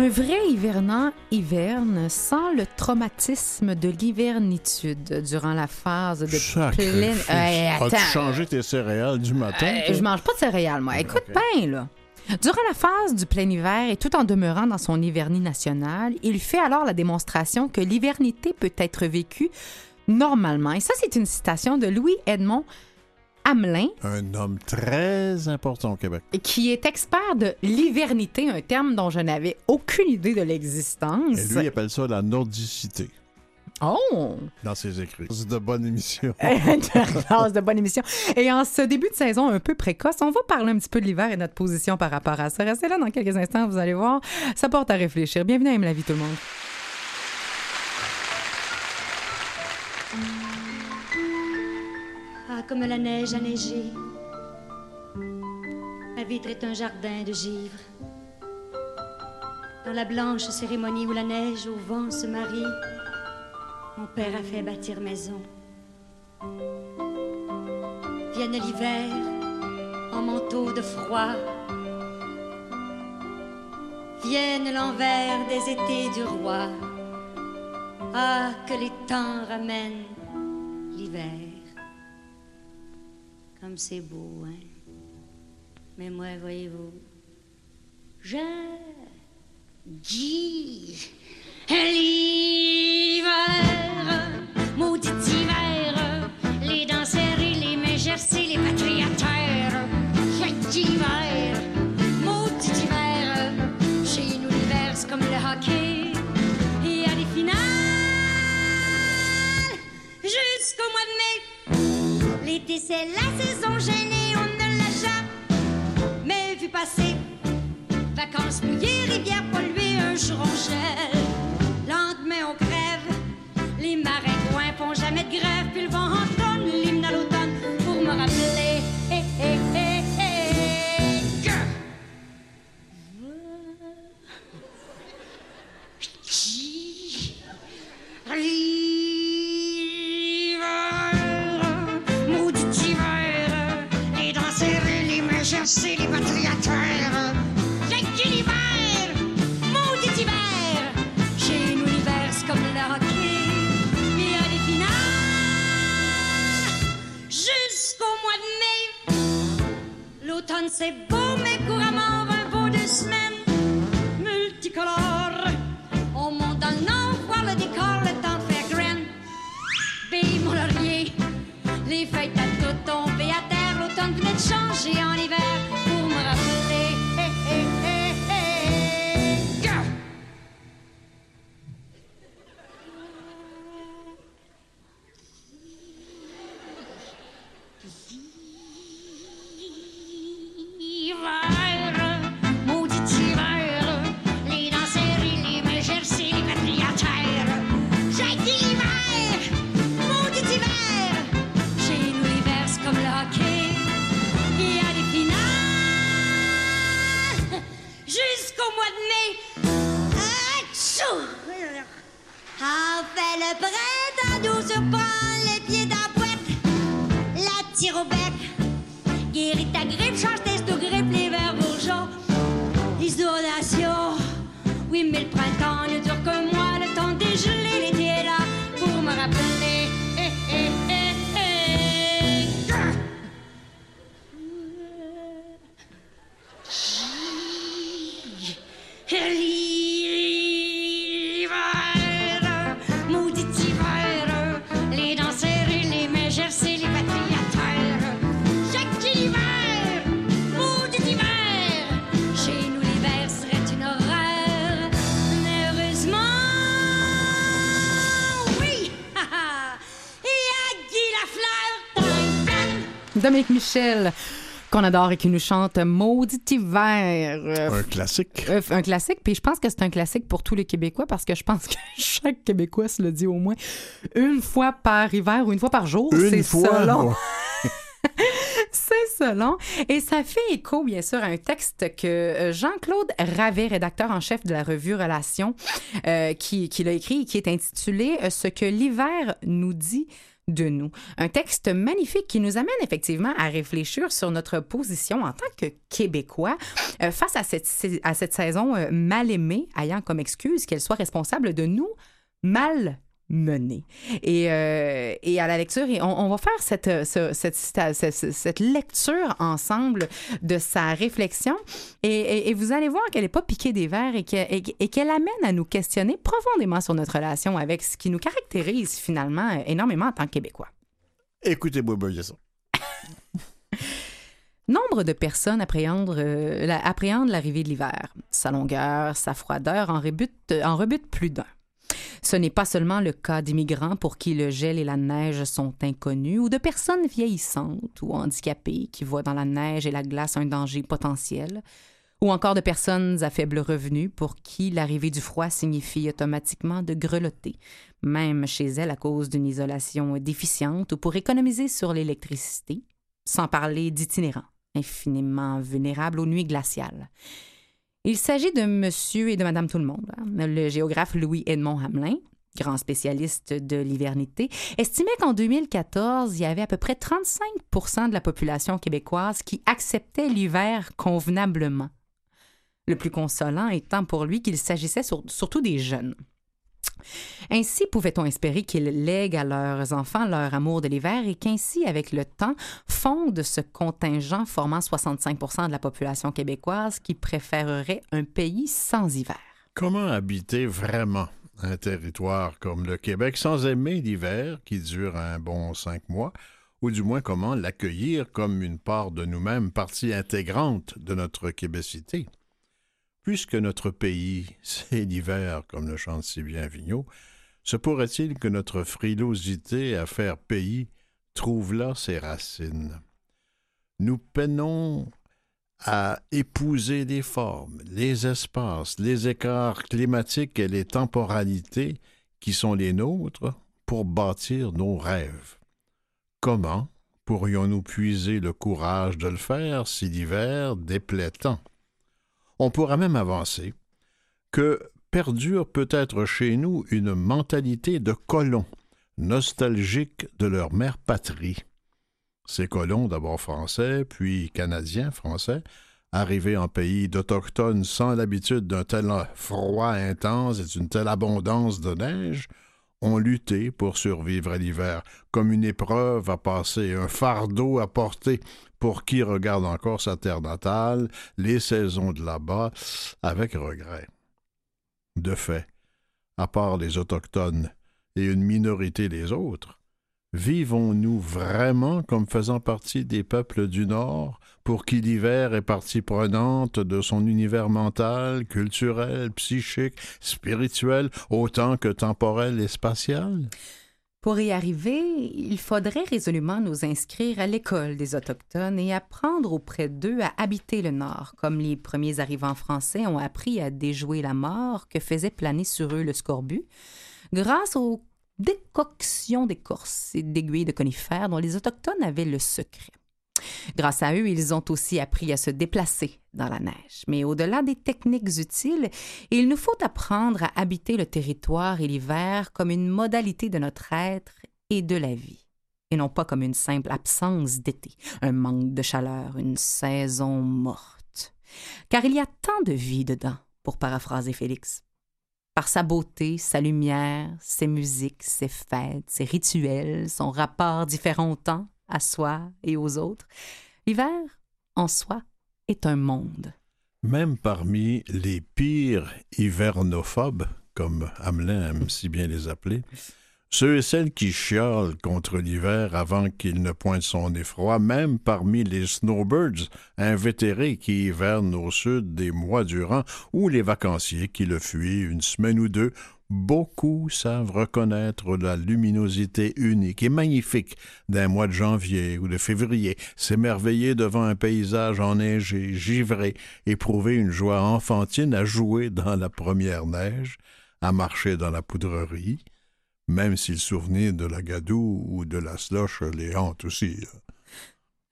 Un vrai hivernant hiverne sans le traumatisme de l'hivernitude durant la phase de Sacré pleine. Hey, As-tu changé tes céréales du matin? Euh, je mange pas de céréales, moi. Écoute bien, là. Durant la phase du plein hiver et tout en demeurant dans son hivernie national, il fait alors la démonstration que l'hivernité peut être vécue normalement. Et ça, c'est une citation de Louis-Edmond Hamelin, Un homme très important au Québec. qui est expert de l'hivernité, un terme dont je n'avais aucune idée de l'existence. Et lui, il appelle ça la nordicité Oh! dans ses écrits. C'est de bonne émission. De bonne émission. Et en ce début de saison un peu précoce, on va parler un petit peu de l'hiver et notre position par rapport à ça. Restez là dans quelques instants, vous allez voir. Ça porte à réfléchir. Bienvenue à Aime la vie, tout le monde. Comme la neige a neigé. Ma vitre est un jardin de givre. Dans la blanche cérémonie où la neige au vent se marie, mon père a fait bâtir maison. Vienne l'hiver en manteau de froid. Vienne l'envers des étés du roi. Ah, que les temps ramènent l'hiver. Comme c'est beau, hein. Mais moi, voyez-vous, je dis l'hiver, maudit hiver, les dents serrées, les mains gercées, les patriataires. J'ai dit L'été c'est la saison gênée, on ne l'a jamais vu passer. Vacances mouillées, rivières polluées, un jour on gèle. Lendemain on crève, les maringouins font jamais de grève, puis le vent gercées, les. J'ai dit l'hiver, maudit hiver, chez nous l'hiver c'est comme le hockey, y a des finales jusqu'au mois de mai. L'automne c'est beau, mais couramment un beau deux semaines multicolore. On monte dans le nord, voir le décor, le temps de faire graine. Vive mon laurier, les feuilles à tout tombé à terre. L'automne venait de changer en hiver Michel, qu'on adore et qui nous chante Maudit hiver. Euh, Un classique. euh, un classique, puis je pense que c'est un classique pour tous les Québécois parce que je pense que chaque Québécois se le dit au moins une fois par hiver ou une fois par jour. C'est selon. ouais. C'est selon. Et ça fait écho, bien sûr, à un texte que euh, Jean-Claude Ravet, rédacteur en chef de la revue Relations, euh, qui, qui l'a écrit et qui est intitulé Ce que l'hiver nous dit de nous. Un texte magnifique qui nous amène effectivement à réfléchir sur notre position en tant que Québécois euh, face à cette, à cette saison euh, mal aimée, ayant comme excuse qu'elle soit responsable de nous mal menés. Et, euh, et à la lecture, et on, on va faire cette, ce- cette, cette, cette lecture ensemble de sa réflexion et, et- et vous allez voir qu'elle n'est pas piquée des verres et que- et- et qu'elle amène à nous questionner profondément sur notre relation avec ce qui nous caractérise finalement euh, énormément en tant que Québécois. Écoutez-moi bien ça. Nombre de personnes appréhendent, euh, la- appréhendent l'arrivée de l'hiver. Sa longueur, sa froideur en rebutent, en rebutent plus d'un. Ce n'est pas seulement le cas d'immigrants pour qui le gel et la neige sont inconnus, ou de personnes vieillissantes ou handicapées qui voient dans la neige et la glace un danger potentiel, ou encore de personnes à faible revenu pour qui l'arrivée du froid signifie automatiquement de grelotter, même chez elles à cause d'une isolation déficiente ou pour économiser sur l'électricité, sans parler d'itinérants, infiniment vulnérables aux nuits glaciales. Il s'agit de monsieur et de madame tout le monde. hein. Le géographe Louis-Edmond Hamelin, grand spécialiste de l'hivernité, estimait qu'en 2014, il y avait à peu près 35% de la population québécoise qui acceptait l'hiver convenablement. Le plus consolant étant pour lui qu'il s'agissait sur- surtout des jeunes. Ainsi pouvait-on espérer qu'ils lèguent à leurs enfants leur amour de l'hiver et qu'ainsi, avec le temps, fondent ce contingent formant 65% de la population québécoise qui préférerait un pays sans hiver? Comment habiter vraiment un territoire comme le Québec sans aimer l'hiver qui dure un bon cinq mois, ou du moins comment l'accueillir comme une part de nous-mêmes, partie intégrante de notre québécité? Puisque notre pays, c'est l'hiver, comme le chante si bien Vigneault, se pourrait-il que notre frilosité à faire pays trouve là ses racines? Nous peinons à épouser les formes, les espaces, les écarts climatiques et les temporalités qui sont les nôtres pour bâtir nos rêves. Comment pourrions-nous puiser le courage de le faire si l'hiver déplaît tant? On pourra même avancer que perdure peut-être chez nous une mentalité de colons, nostalgiques de leur mère patrie. Ces colons, d'abord français, puis canadiens, français, arrivés en pays d'Autochtones sans l'habitude d'un tel froid intense et d'une telle abondance de neige, ont lutté pour survivre à l'hiver, comme une épreuve à passer, un fardeau à porter pour qui regarde encore sa terre natale, les saisons de là-bas, avec regret. De fait, à part les Autochtones et une minorité des autres, Vivons-nous vraiment comme faisant partie des peuples du Nord, pour qui l'hiver est partie prenante de son univers mental, culturel, psychique, spirituel, autant que temporel et spatial? Pour y arriver, il faudrait résolument nous inscrire à l'école des Autochtones et apprendre auprès d'eux à habiter le Nord, comme les premiers arrivants français ont appris à déjouer la mort que faisait planer sur eux le scorbut, grâce aux décoctions d'écorces et d'aiguilles de conifères dont les Autochtones avaient le secret. Grâce à eux, ils ont aussi appris à se déplacer dans la neige. Mais au-delà des techniques utiles, il nous faut apprendre à habiter le territoire et l'hiver comme une modalité de notre être et de la vie, et non pas comme une simple absence d'été, un manque de chaleur, une saison morte. Car il y a tant de vie dedans, pour paraphraser Félix. Par sa beauté, sa lumière, ses musiques, ses fêtes, ses rituels, son rapport différent au temps, à soi et aux autres, l'hiver, en soi, est un monde. Même parmi les pires hivernophobes, comme Hamelin aime si bien les appeler, ceux et celles qui chiolent contre l'hiver avant qu'il ne pointe son effroi, même parmi les snowbirds invétérés qui hivernent au sud des mois durant, ou les vacanciers qui le fuient une semaine ou deux, beaucoup savent reconnaître la luminosité unique et magnifique d'un mois de janvier ou de février, s'émerveiller devant un paysage enneigé, givré, éprouver une joie enfantine à jouer dans la première neige, à marcher dans la poudrerie, même si le souvenir de la gadoue ou de la sloche les hante aussi.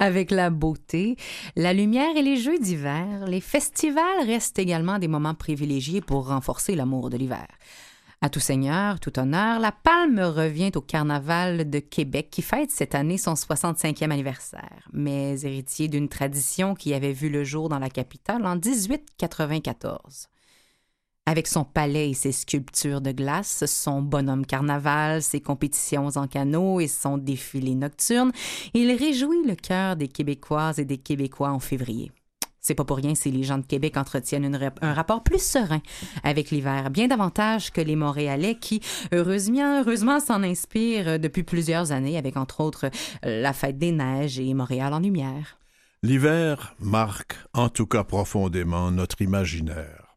Avec la beauté, la lumière et les jeux d'hiver, les festivals restent également des moments privilégiés pour renforcer l'amour de l'hiver. À tout seigneur, tout honneur, la palme revient au Carnaval de Québec qui fête cette année son 65e anniversaire, mais héritier d'une tradition qui avait vu le jour dans la capitale en 1894. Avec son palais et ses sculptures de glace, son bonhomme carnaval, ses compétitions en canot et son défilé nocturne, il réjouit le cœur des Québécoises et des Québécois en février. C'est pas pour rien si les gens de Québec entretiennent un rapport plus serein avec l'hiver, bien davantage que les Montréalais qui, heureusement, heureusement s'en inspirent depuis plusieurs années, avec entre autres la fête des neiges et Montréal en lumière. L'hiver marque en tout cas profondément notre imaginaire.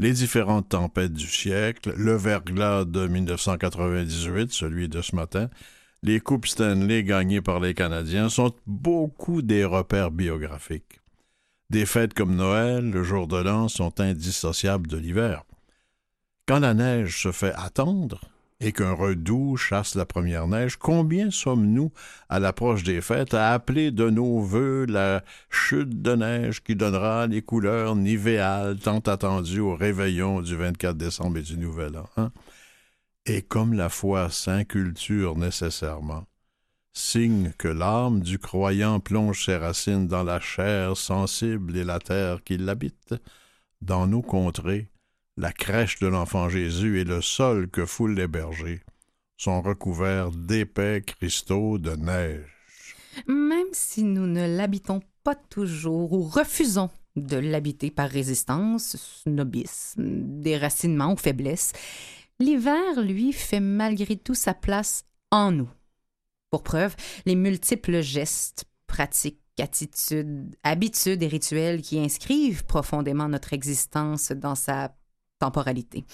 Les différentes tempêtes du siècle, le verglas de 1998, celui de ce matin, les Coupes Stanley gagnées par les Canadiens sont beaucoup des repères biographiques. Des fêtes comme Noël, le jour de l'an sont indissociables de l'hiver. Quand la neige se fait attendre et qu'un redoux chasse la première neige, combien sommes-nous à l'approche des fêtes à appeler de nos voeux la chute de neige qui donnera les couleurs nivéales tant attendues au réveillon du 24 décembre et du Nouvel An. hein? Et comme la foi s'inculture nécessairement, signe que l'âme du croyant plonge ses racines dans la chair sensible et la terre qui l'habite, dans nos contrées, la crèche de l'enfant Jésus et le sol que foulent les bergers sont recouverts d'épais cristaux de neige. Même si nous ne l'habitons pas toujours ou refusons de l'habiter par résistance, snobisme, déracinement ou faiblesse, l'hiver, lui, fait malgré tout sa place en nous. Pour preuve, les multiples gestes, pratiques, attitudes, habitudes et rituels qui inscrivent profondément notre existence dans sa temporalité.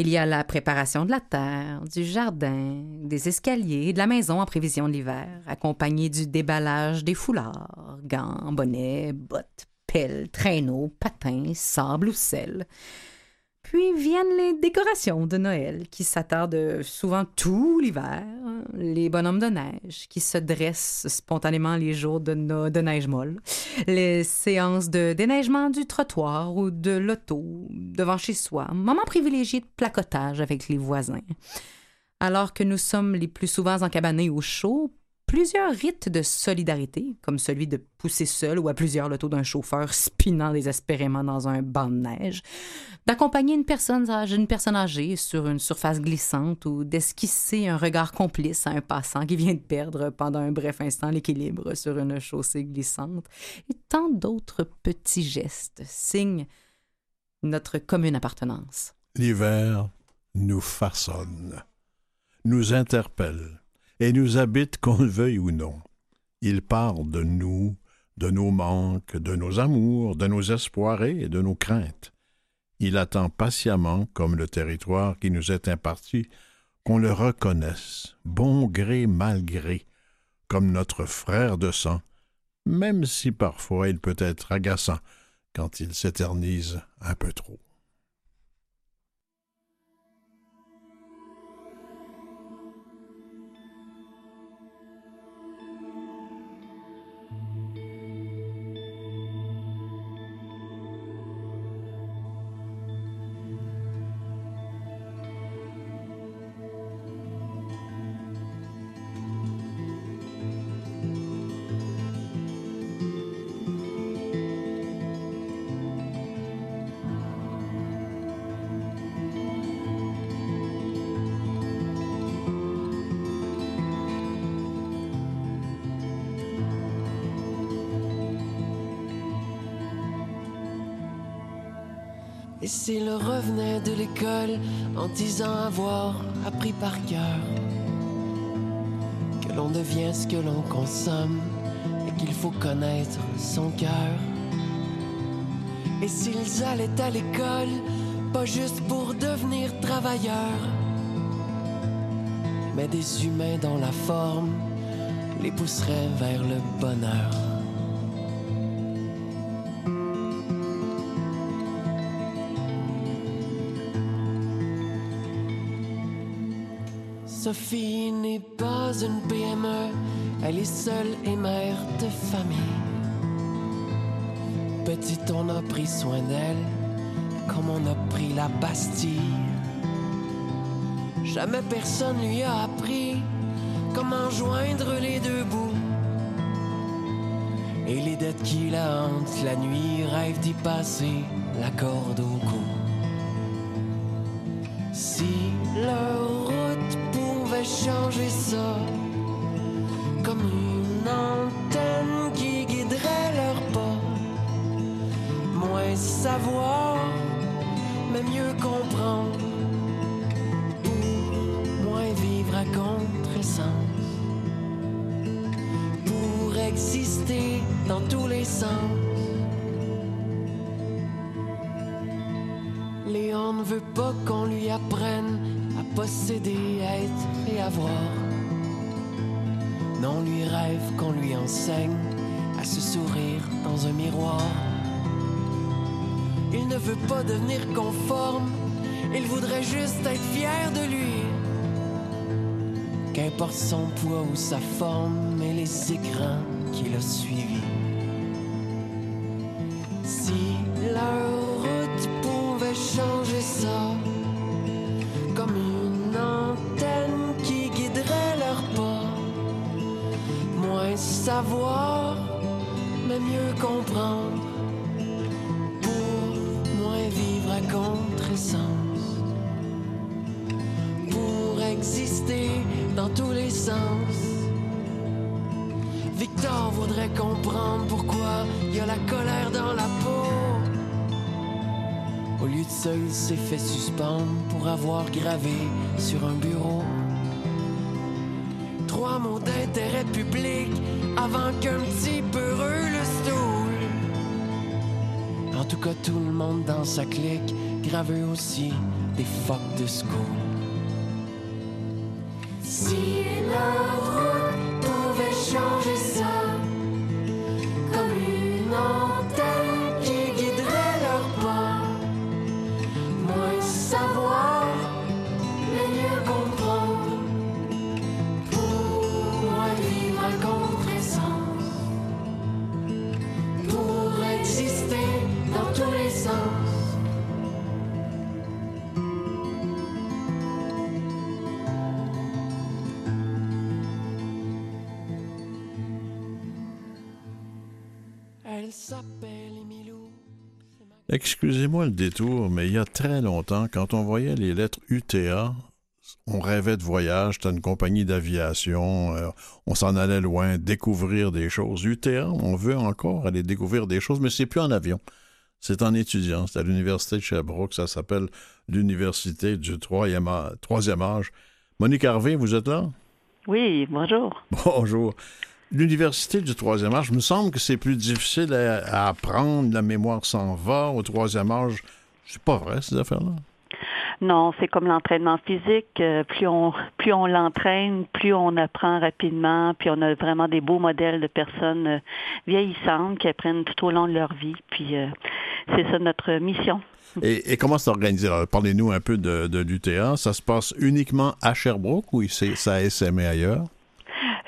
Il y a la préparation de la terre, du jardin, des escaliers, de la maison en prévision de l'hiver, accompagné du déballage des foulards, gants, bonnets, bottes, pelles, traîneaux, patins, sable ou sel. Puis viennent les décorations de Noël qui s'attardent souvent tout l'hiver, les bonhommes de neige qui se dressent spontanément les jours de neige molle, les séances de déneigement du trottoir ou de l'auto devant chez soi, moment privilégié de placotage avec les voisins. Alors que nous sommes les plus souvent encabanés au chaud, plusieurs rites de solidarité, comme celui de pousser seul ou à plusieurs l'auto d'un chauffeur spinant désespérément dans un banc de neige, d'accompagner une personne âgée, une personne âgée sur une surface glissante ou d'esquisser un regard complice à un passant qui vient de perdre pendant un bref instant l'équilibre sur une chaussée glissante, et tant d'autres petits gestes signent notre commune appartenance. L'hiver nous façonne, nous interpelle et nous habite qu'on le veuille ou non. Il parle de nous, de nos manques, de nos amours, de nos espoirs et de nos craintes. Il attend patiemment, comme le territoire qui nous est imparti, qu'on le reconnaisse, bon gré mal gré, comme notre frère de sang, même si parfois il peut être agaçant quand il s'éternise un peu trop. S'il revenait de l'école en disant avoir appris par cœur que l'on devient ce que l'on consomme et qu'il faut connaître son cœur. Et s'ils allaient à l'école, pas juste pour devenir travailleurs, mais des humains dont la forme les pousserait vers le bonheur. Sophie n'est pas une PME, elle est seule et mère de famille. Petite, on a pris soin d'elle, comme on a pris la Bastille. Jamais personne lui a appris comment joindre les deux bouts. Et les dettes qui la hantent la nuit rêvent d'y passer la corde au cou. Léon ne veut pas qu'on lui apprenne à posséder, à être et avoir. Non, lui rêve qu'on lui enseigne à se sourire dans un miroir. Il ne veut pas devenir conforme, il voudrait juste être fier de lui. Qu'importe son poids ou sa forme et les écrans qu'il a suivis. Savoir, mais mieux comprendre, pour moins vivre à contresens, pour exister dans tous les sens. Victor voudrait comprendre pourquoi il y a la colère dans la peau. Au lieu de ça, il s'est fait suspendre pour avoir gravé sur un bureau. Trois mots d'intérêt public avant qu'un petit peu le stool. En tout cas, tout le monde dans sa clique gravait aussi des fuck de school. Excusez-moi le détour, mais il y a très longtemps, quand on voyait les lettres UTA, on rêvait de voyage, c'était une compagnie d'aviation, euh, on s'en allait loin, découvrir des choses. UTA, on veut encore aller découvrir des choses, mais c'est plus en avion. C'est en étudiant. C'est à l'Université de Sherbrooke. Ça s'appelle l'Université du troisième, âge. Monique Harvey, vous êtes là? Oui, bonjour. Bonjour. L'université du troisième âge, il me semble que c'est plus difficile à, à apprendre, la mémoire s'en va au troisième âge. C'est pas vrai, ces affaires-là? Non, c'est comme l'entraînement physique. euh, plus on plus on l'entraîne, plus on apprend rapidement. Puis on a vraiment des beaux modèles de personnes euh, vieillissantes qui apprennent tout au long de leur vie. Puis euh, c'est ça notre mission. Et, et comment c'est organisé? Parlez-nous un peu de, de l'UTA. Ça se passe uniquement à Sherbrooke ou ça a SMé ailleurs?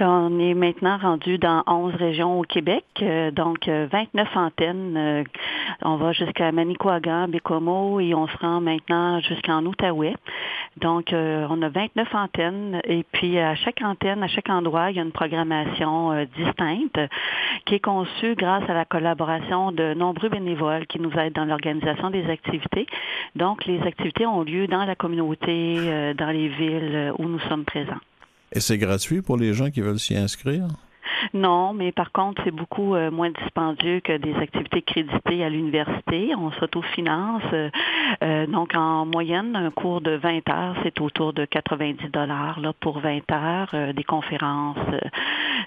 On est maintenant rendu dans 11 régions au Québec, euh, donc euh, 29 antennes. euh, on va jusqu'à Manicouagan, Bécomo et on se rend maintenant jusqu'en Outaouais. Donc, euh, on a 29 antennes et puis à chaque antenne, à chaque endroit, il y a une programmation euh, distincte qui est conçue grâce à la collaboration de nombreux bénévoles qui nous aident dans l'organisation des activités. Donc, les activités ont lieu dans la communauté, euh, dans les villes euh, où nous sommes présents. Et c'est gratuit pour les gens qui veulent s'y inscrire? Non, mais par contre, c'est beaucoup euh, moins dispendieux que des activités créditées à l'université. On s'autofinance. euh, euh, donc, en moyenne, un cours de 20 heures, c'est autour de 90 dollars pour 20 heures, euh, des conférences. euh,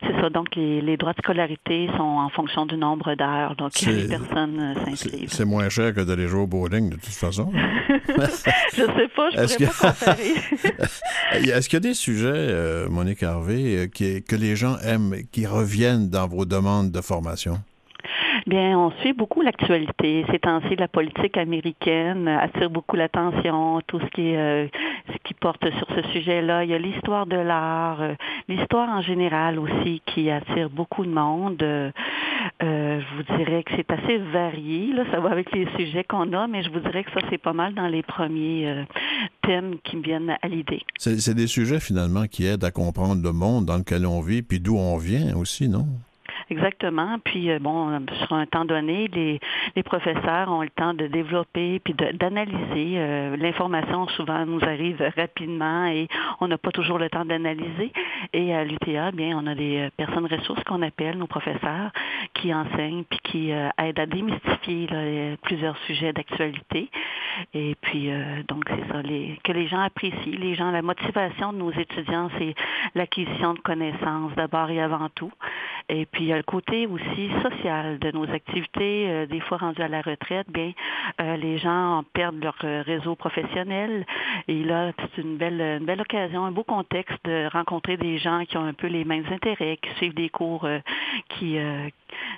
c'est ça. Donc, les, les droits de scolarité sont en fonction du nombre d'heures. Donc, les personnes C'est s'inscrivent. c'est moins cher que d'aller jouer au bowling, de toute façon. je sais pas, je Est-ce pourrais que- pas comparer. Est-ce qu'il y a des sujets, Monique Harvey, que les gens aiment, qui reviennent dans vos demandes de formation? Bien, on suit beaucoup l'actualité. Ces temps-ci, la politique américaine attire beaucoup l'attention. Tout ce qui euh, ce qui porte sur ce sujet-là. Il y a l'histoire de l'art, euh, l'histoire en général aussi qui attire beaucoup de monde. Euh, je vous dirais que c'est assez varié. Là, ça va avec les sujets qu'on a, mais je vous dirais que ça, c'est pas mal dans les premiers thèmes qui me viennent à l'idée. C'est des sujets finalement qui aident à comprendre le monde dans lequel on vit, puis d'où on vient aussi, non? Exactement. Puis euh, bon, sur un temps donné, les, professeurs ont le temps de développer puis d'analyser. Euh, L'information souvent nous arrive rapidement et on n'a pas toujours le temps d'analyser. Et à l'UTA, bien, on a des euh, personnes ressources qu'on appelle nos professeurs qui enseignent puis qui aident à démystifier plusieurs sujets d'actualité. Et puis donc c'est ça, que les gens apprécient. Les gens, la motivation de nos étudiants, c'est l'acquisition de connaissances d'abord et avant tout. Et puis, il y a le côté aussi social de nos activités. Euh, des fois, rendues à la retraite, bien, euh, les gens perdent leur euh, réseau professionnel. Et là, c'est une belle, une belle occasion, un beau contexte de rencontrer des gens qui ont un peu les mêmes intérêts, qui suivent des cours euh, qui, euh,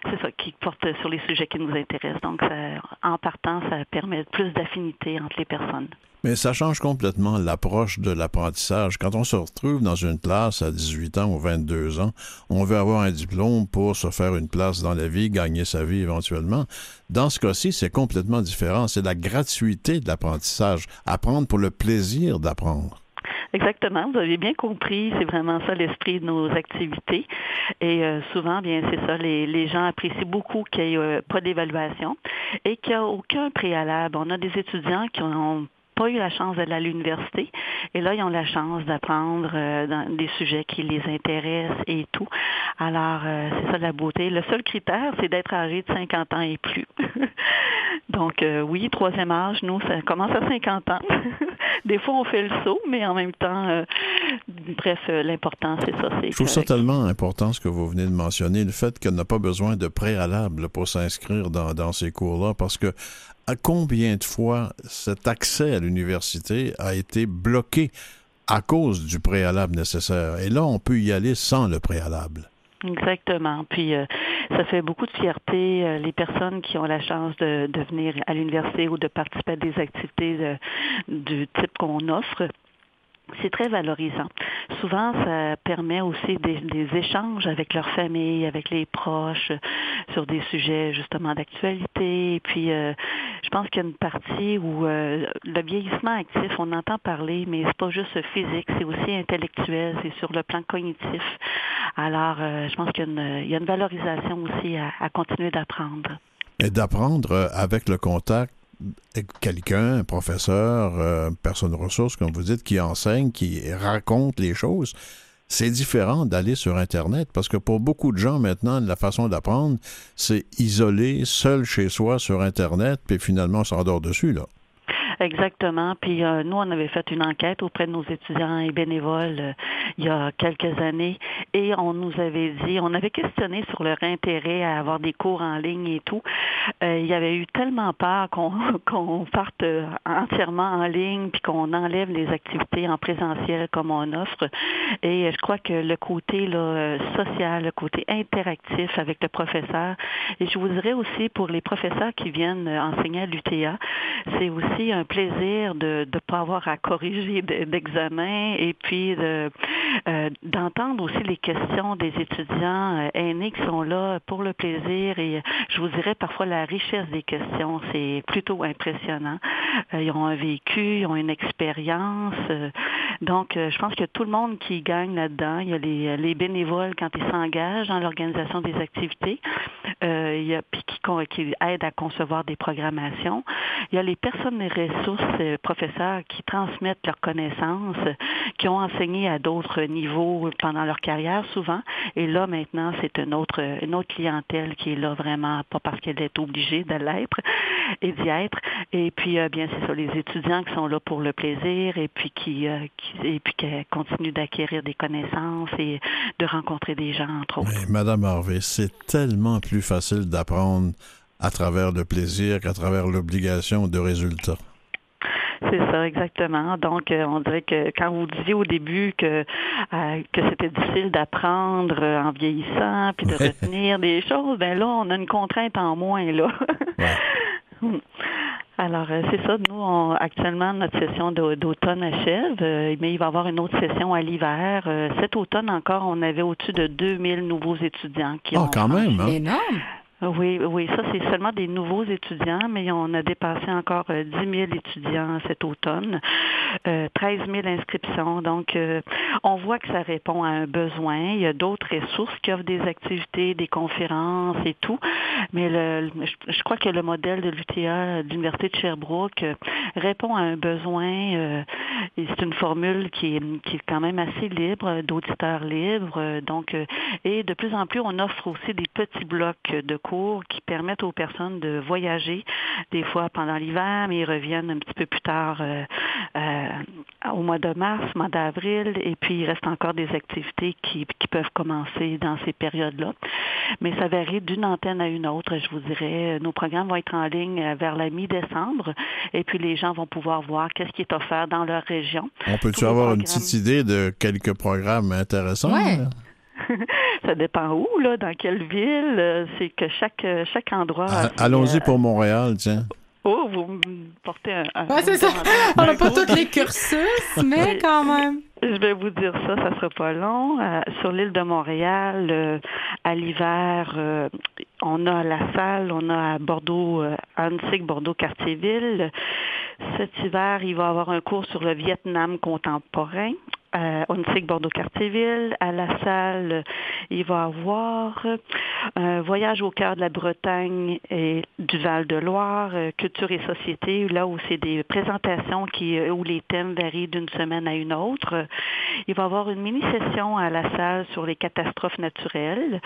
c'est ça, qui portent sur les sujets qui nous intéressent. Donc, ça, en partant, ça permet plus d'affinité entre les personnes. Mais ça change complètement l'approche de l'apprentissage. Quand on se retrouve dans une classe à 18 ans ou 22 ans, on veut avoir un diplôme pour se faire une place dans la vie, gagner sa vie éventuellement. Dans ce cas-ci, c'est complètement différent. C'est la gratuité de l'apprentissage. Apprendre pour le plaisir d'apprendre. Exactement, vous avez bien compris, c'est vraiment ça l'esprit de nos activités. Et euh, souvent, bien, c'est ça, les, gens apprécient beaucoup qu'il n'y ait euh, pas d'évaluation et qu'il n'y a aucun préalable. On a des étudiants qui ont pas eu la chance d'aller à l'université. Et là, ils ont la chance d'apprendre euh, des sujets qui les intéressent et tout. Alors, euh, c'est ça la beauté. Le seul critère, c'est d'être âgé de 50 ans et plus. Donc, euh, oui, troisième âge, nous, ça commence à 50 ans. des fois, on fait le saut, mais en même temps, bref, l'important, c'est ça. c'est Je trouve ça tellement important ce que vous venez de mentionner, le fait qu'on n'a pas besoin de préalable pour s'inscrire dans, dans ces cours-là, parce que à combien de fois cet accès à l'université a été bloqué à cause du préalable nécessaire? Et là, on peut y aller sans le préalable. Exactement. Puis euh, ça fait beaucoup de fierté euh, les personnes qui ont la chance de, venir à l'université ou de participer à des activités du type qu'on offre. C'est très valorisant. Souvent, ça permet aussi des, échanges avec leur famille, avec les proches, euh, sur des sujets justement d'actualité. Et puis, euh, je pense qu'il y a une partie où euh, le vieillissement actif, on entend parler, mais c'est pas juste physique, c'est aussi intellectuel, c'est sur le plan cognitif. Alors, je pense qu'il y a une, valorisation aussi à, à continuer d'apprendre. Et d'apprendre avec le contact quelqu'un, un professeur, euh, personne ressource, comme vous dites, qui enseigne, qui raconte les choses, c'est différent d'aller sur Internet parce que pour beaucoup de gens maintenant, la façon d'apprendre, c'est isolé, seul chez soi sur Internet, puis finalement on s'endort dessus, là. Exactement. Puis euh, nous, on avait fait une enquête auprès de nos étudiants et bénévoles euh, il y a quelques années et on nous avait dit, on avait questionné sur leur intérêt à avoir des cours en ligne et tout. Euh, il y avait eu tellement peur qu'on qu'on parte entièrement en ligne puis qu'on enlève les activités en présentiel comme on offre. Et je crois que le côté là, social, le côté interactif avec le professeur, et je vous dirais aussi pour les professeurs qui viennent enseigner à l'UTA, c'est aussi un plaisir de ne pas avoir à corriger de- d'examen et puis de, euh, d'entendre aussi les questions des étudiants euh, aînés qui sont là pour le plaisir et euh, je vous dirais parfois la richesse des questions, c'est plutôt impressionnant. Euh, ils ont un vécu, ils ont une expérience. donc, je pense a tout le monde qui gagne là-dedans. Il y a les, les bénévoles quand ils s'engagent dans l'organisation des activités. Il y a puis qui, qui aident à concevoir des programmations. Il y a les personnes des ressources, professeurs qui transmettent leurs connaissances, qui ont enseigné à d'autres niveaux pendant leur carrière souvent. Et là, maintenant, c'est une autre, une autre clientèle qui est là vraiment, pas parce qu'elle est obligée de et d'y être. Et puis, euh, bien, c'est ça, les étudiants qui sont là pour le plaisir et puis qui, euh, qui- et puis qui continuent d'acquérir des connaissances et de rencontrer des gens, entre autres. Mais Madame Harvey, c'est tellement plus facile d'apprendre à travers le plaisir qu'à travers l'obligation de résultats. C'est ça, exactement. Donc, euh, on dirait que quand vous disiez au début que euh, que c'était difficile d'apprendre euh, en vieillissant, puis de retenir des choses, ben là, on a une contrainte en moins, là. Alors, c'est ça. Nous, on- actuellement, notre session d'au- d'automne achève, mais il va y avoir une autre session à l'hiver. Cet automne encore, on avait au-dessus de 2000 nouveaux étudiants qui Oh, ont quand même, hein? Énorme. Oui, oui, ça c'est seulement des nouveaux étudiants, mais on a dépassé encore euh, 10 000 étudiants cet automne, euh, 13 000 inscriptions. Donc, euh, on voit que ça répond à un besoin. Il y a d'autres ressources qui offrent des activités, des conférences et tout, mais le, je, crois que le modèle de l'UTA, l'Université de Sherbrooke, euh, répond à un besoin. euh, c'est une formule qui est, qui est quand même assez libre, d'auditeurs libres. euh, Donc, euh, et de plus en plus, on offre aussi des petits blocs de cours qui permettent aux personnes de voyager, des fois pendant l'hiver, mais ils reviennent un petit peu plus tard euh, euh, au mois de mars, mois d'avril, et puis il reste encore des activités qui, qui peuvent commencer dans ces périodes-là. Mais ça varie d'une antenne à une autre, je vous dirais. Nos programmes vont être en ligne euh, vers la mi-décembre, et puis les gens vont pouvoir voir qu'est-ce qui est offert dans leur région. On peut-tu avoir une petite idée de quelques programmes intéressants? Ouais. Ça dépend où, là, dans quelle ville. euh, C'est que chaque, euh, chaque endroit. Ah, Allons-y euh, pour Montréal, tiens. Oh, vous me portez un. un- Ouais, c'est ça. On n'a pas tous les cursus, mais quand même. Je vais vous dire ça, ça sera pas long. Euh, sur l'île de Montréal, euh, à l'hiver, euh, on a à la salle, on a à Bordeaux, euh, à Annecy, Bordeaux-Cartierville. Cet hiver, il va y avoir un cours sur le Vietnam contemporain. À Onsic, Bordeaux-Cartierville. À la salle, il va y avoir un voyage au cœur de la Bretagne et du Val-de-Loire, euh, culture et société, là où c'est des présentations qui, euh, où les thèmes varient d'une semaine à une autre. Il va y avoir une mini-session à la salle sur les catastrophes naturelles.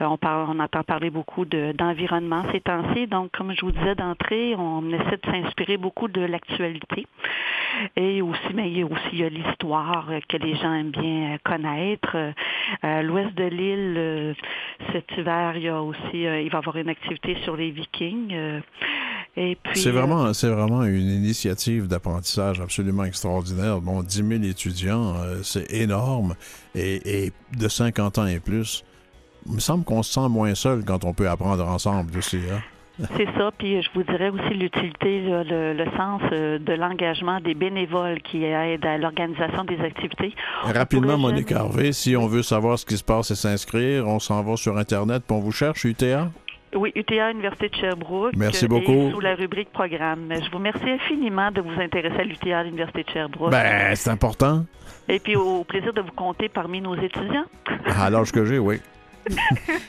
Euh, on, parle, on entend parler beaucoup de- d'environnement ces temps-ci. Donc, comme je vous disais d'entrée, on essaie de s'inspirer beaucoup de l'actualité. Et aussi, mais il y a aussi l'histoire que les gens aiment bien euh, connaître. Euh, À l'ouest de l'île, cet hiver, il y a aussi, il va y avoir une activité sur les Vikings. Et puis, C'est euh, vraiment, c'est vraiment une initiative d'apprentissage absolument extraordinaire. Bon, 10 000 étudiants, euh, c'est énorme. Et, et de 50 ans et plus, il me semble qu'on se sent moins seul quand on peut apprendre ensemble aussi. Hein? C'est ça, puis je vous dirais aussi l'utilité, le, le sens euh, de l'engagement des bénévoles qui aident à l'organisation des activités. Rapidement, Monique jamais- Harvey, si on veut savoir ce qui se passe et s'inscrire, on s'en va sur Internet puis on vous cherche, UTA? Oui, UTA, Université de Sherbrooke. Merci euh, beaucoup. Et sous la rubrique programme. Je vous remercie infiniment de vous intéresser à l'UTA, l'Université de Sherbrooke. Ben, c'est important. Et puis au plaisir de vous compter parmi nos étudiants. À l'âge que j'ai, oui.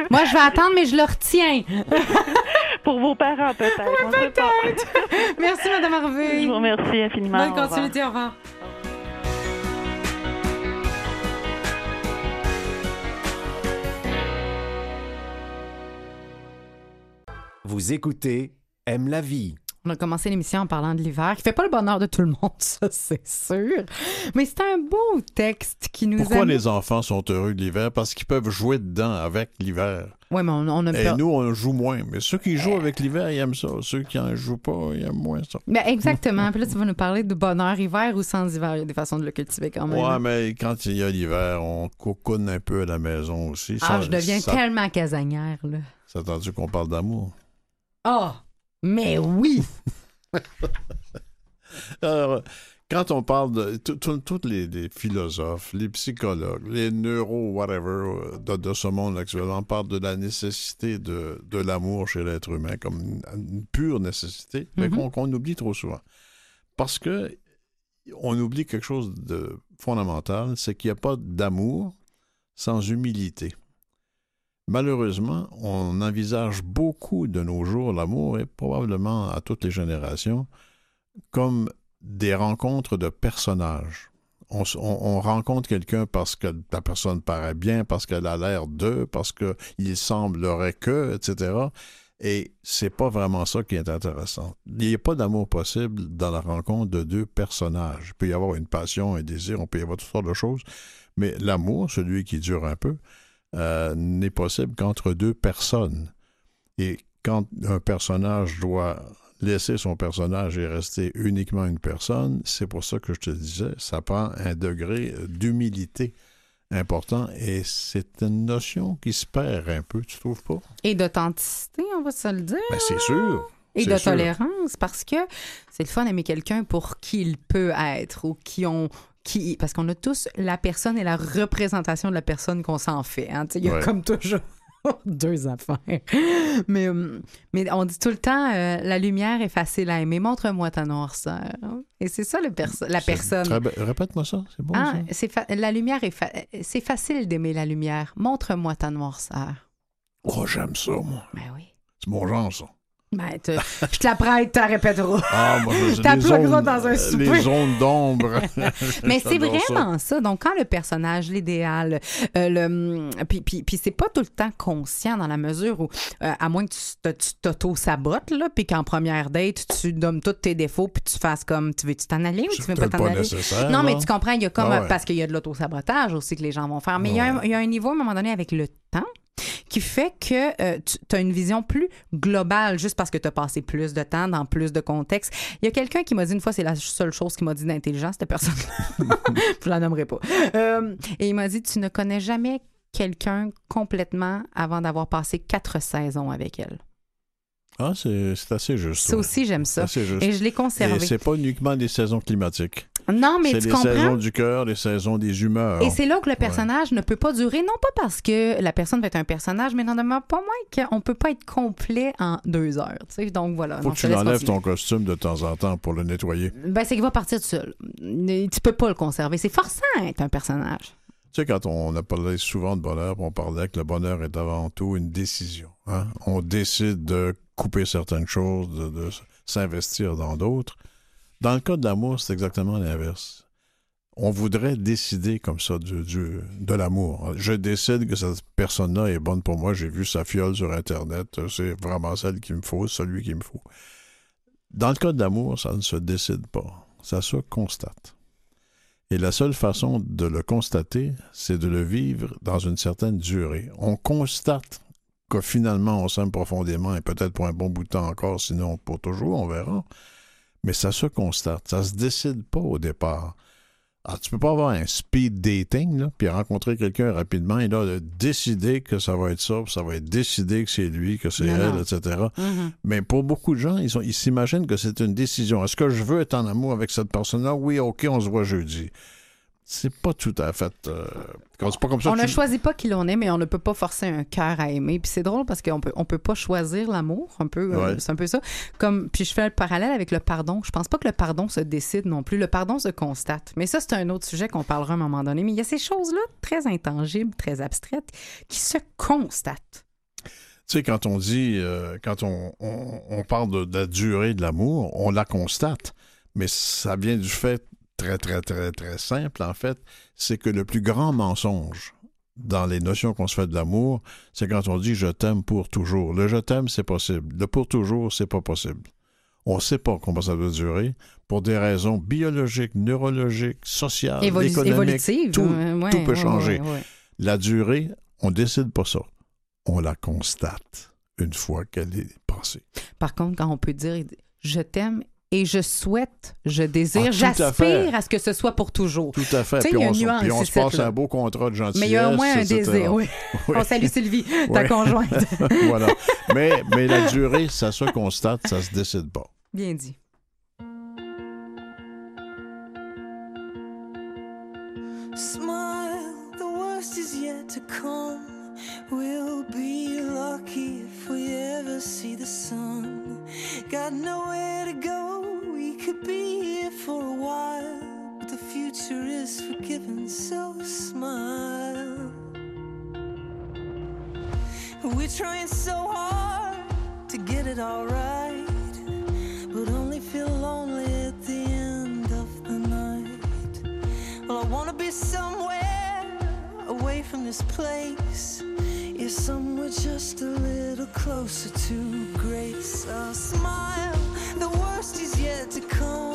Moi, je vais attendre, mais je le retiens. Pour vos parents, peut-être. sait pas. Merci, Madame Harvey. Je vous remercie infiniment. Bonne Au revoir. continuité, au revoir. Vous écoutez Aime la vie. On a commencé l'émission en parlant de l'hiver, qui fait pas le bonheur de tout le monde, ça c'est sûr. Mais c'est un beau texte qui nous Pourquoi les enfants sont heureux de l'hiver? Parce qu'ils peuvent jouer dedans avec l'hiver. Ouais, mais on, on a Et nous, on joue moins. Mais ceux qui jouent avec l'hiver, ils aiment ça. Ceux qui en jouent pas, ils aiment moins ça. Ben, exactement. Puis là, tu vas nous parler de bonheur hiver ou sans hiver. Il y a des façons de le cultiver quand même. Ouais, mais quand il y a l'hiver, on cocoune un peu à la maison aussi. ah, Ça- je deviens ça, tellement casanière, là. Ça attendu qu'on parle d'amour? Ah, mais oui! Alors, quand on parle de tous les, les philosophes, les psychologues, les neuro, whatever, euh, de, de ce monde actuellement, parlent de la nécessité de, de l'amour chez l'être humain comme une, une pure nécessité, mais Mhm. qu'on qu'on oublie trop souvent. Parce que on oublie quelque chose de fondamental, c'est qu'il n'y a pas d'amour sans humilité. Malheureusement, on envisage beaucoup de nos jours l'amour, et probablement à toutes les générations, comme des rencontres de personnages. On, rencontre quelqu'un parce que la personne paraît bien, parce qu'elle a l'air d'eux, parce qu'il semblerait que, etc. Et c'est pas vraiment ça qui est intéressant. Il n'y a pas d'amour possible dans la rencontre de deux personnages. Il peut y avoir une passion, un désir, on peut y avoir toutes sortes de choses, mais l'amour, celui qui dure un peu, euh, n'est possible qu'entre deux personnes. Et quand un personnage doit laisser son personnage et rester uniquement une personne, c'est pour ça que je te disais, ça prend un degré d'humilité important et c'est une notion qui se perd un peu, tu trouves pas? Et d'authenticité, on va se le dire. Ben, c'est sûr. et de sûr. tolérance parce que c'est le fun d'aimer quelqu'un pour qui il peut être ou qui ont qui parce qu'on a tous la personne et la représentation de la personne qu'on s'en fait hein. Il y a Ouais. comme toujours deux affaires mais hum, mais on dit tout le temps euh, la lumière est facile à aimer montre-moi ta noirceur et c'est ça le perso- la personne Répète-moi ça, c'est bon ah, ça? la lumière est fa- c'est facile d'aimer la lumière montre-moi ta noirceur Oh, j'aime ça, moi. ben oui C'est mon genre, ça. Ben te- je te la prête tu la répéteras Ah, moi, je- zones- dans un souper. Les zones d'ombre. Mais c'est ça. vraiment ça. Donc, quand le personnage, l'idéal, euh, le, hum, puis, puis, puis c'est pas tout le temps conscient dans la mesure où, euh, à moins que tu te- tu t'auto-sabotes, là, puis qu'en première date, tu nommes tous tes défauts, puis tu fasses comme, tu veux-tu t'en aller ou tu veux pas t'en aller? Non, mais tu comprends, il y a comme, Ah ouais. parce qu'il y a de l'auto-sabotage aussi que les gens vont faire. Mais il y a un- il y, a un niveau, à un moment donné, avec le temps qui fait que euh, tu as une vision plus globale juste parce que tu as passé plus de temps dans plus de contextes. Il y a quelqu'un qui m'a dit une fois, c'est la seule chose qui m'a dit d'intelligent, cette personne. Je la nommerai pas. Euh, et il m'a dit Tu ne connais jamais quelqu'un complètement avant d'avoir passé quatre saisons avec elle. Ah, c'est assez juste. Ça ouais. aussi, j'aime ça. C'est assez juste. Et je l'ai Et conservé. c'est pas uniquement des saisons climatiques. Non, mais C'est tu les comprends? saisons du cœur, les saisons des humeurs. Et c'est là que le personnage ne peut pas durer, non pas parce que la personne va être un personnage, mais n'en demeure pas moins qu'on peut pas être complet en deux heures. tu sais. Donc voilà. Faut Non, que tu continuer. ton costume de temps en temps pour le nettoyer. Ben, c'est qu'il va partir tout seul. Tu peux pas le conserver. C'est forçant d'être un personnage. Tu sais, quand on a parlé souvent de bonheur, on parlait que le bonheur est avant tout une décision. hein. On décide de couper certaines choses, de, de s'investir dans d'autres. Dans le cas de l'amour, c'est exactement l'inverse. On voudrait décider comme ça du, de l'amour. Je décide que cette personne-là est bonne pour moi. J'ai vu sa fiole sur Internet. C'est vraiment celle qu'il me faut, celui qu'il me faut. Dans le cas de l'amour, ça ne se décide pas. Ça se constate. Et la seule façon de le constater, c'est de le vivre dans une certaine durée. On constate que finalement on s'aime profondément et peut-être pour un bon bout de temps encore, sinon pour toujours, on verra. Mais ça se constate, ça se décide pas au départ. Alors, tu peux pas avoir un speed dating, là, puis rencontrer quelqu'un rapidement et là, de décider que ça va être ça, puis ça va être décidé que c'est lui, que c'est elle, non. etc. Mhm. Mais pour beaucoup de gens, ils s'imaginent que c'est une décision. Est-ce que je veux être en amour avec cette personne-là? Oui, OK, on se voit jeudi. C'est pas tout à fait. euh, c'est pas comme ça On ne tu- choisit pas qui l'on est, mais on ne peut pas forcer un cœur à aimer. Puis c'est drôle parce qu'on peut, on peut pas choisir l'amour, un peu. euh, Ouais. c'est un peu ça. Comme, puis je fais le parallèle avec le pardon. Je pense pas que le pardon se décide non plus. Le pardon se constate. Mais ça, c'est un autre sujet qu'on parlera à un moment donné. Mais il y a ces choses-là très intangibles, très abstraites, qui se constatent. Tu sais, quand on dit, euh, quand on, on- on parle de, de la durée de l'amour, on la constate. Mais ça vient du fait très, très, très, très simple, en fait, c'est que le plus grand mensonge dans les notions qu'on se fait de l'amour, c'est quand on dit je t'aime pour toujours. Le je t'aime, c'est possible. Le pour toujours, c'est pas possible. On ne sait pas combien ça doit durer pour des raisons biologiques, neurologiques, sociales, Évolu- économiques. tout- ouais, tout peut changer. ouais, ouais. La durée, on décide pas ça. On la constate une fois qu'elle est passée. Par contre, quand on peut dire je t'aime et je souhaite, je désire, Ah, à j'aspire à ce que ce soit pour toujours. Tout à fait. Tu sais, Puis il y a on, nuance puis on se passe là. un beau contrat de gentillesse. Mais il y a au moins un etc. désir, oui. Oui. On salue Sylvie, ta conjointe. voilà. Mais, mais la durée, ça se constate, ça se décide pas. Bien dit. Smile, the worst is yet to come. We'll be lucky if we ever see the sun. Got nowhere to go, we could be here for a while. But the future is forgiven, so smile. We're trying so hard to get it all right, but only feel lonely at the end of the night. Well, I wanna be somewhere away from this place. Yeah, somewhere just a little closer to grace. I'll smile, the worst is yet to come.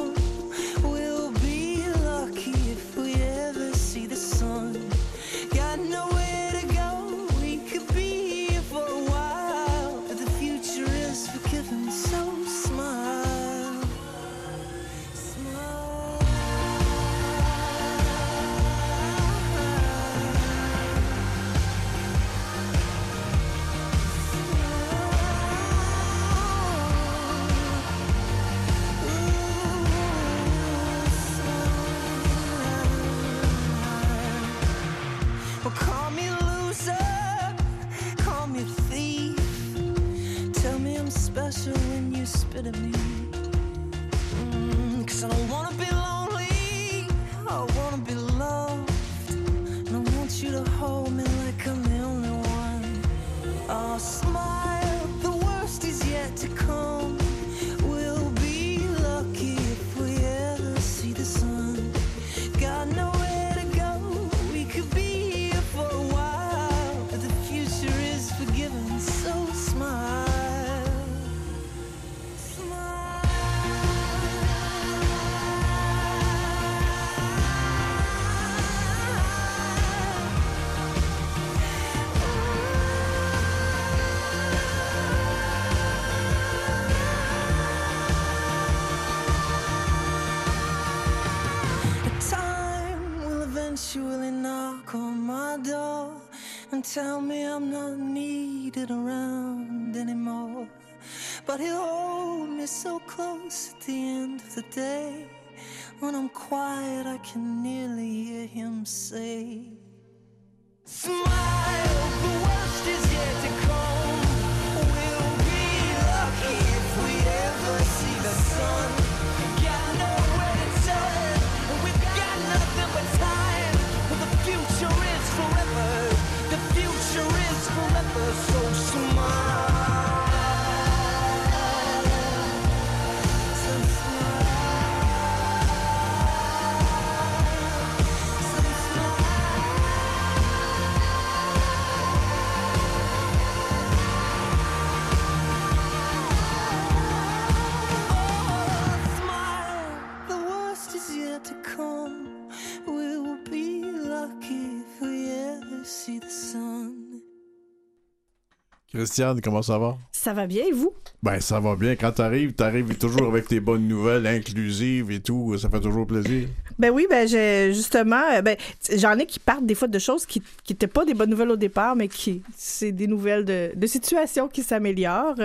Christiane, comment ça va? Ça va bien, et vous? Ben, ça va bien. Quand t'arrives, t'arrives toujours avec tes bonnes nouvelles inclusives et tout. Ça fait toujours plaisir. Ben oui, ben j'ai justement, euh, ben j'en ai qui partent des fois de choses qui qui étaient pas des bonnes nouvelles au départ, mais qui c'est des nouvelles de, de situations qui s'améliorent.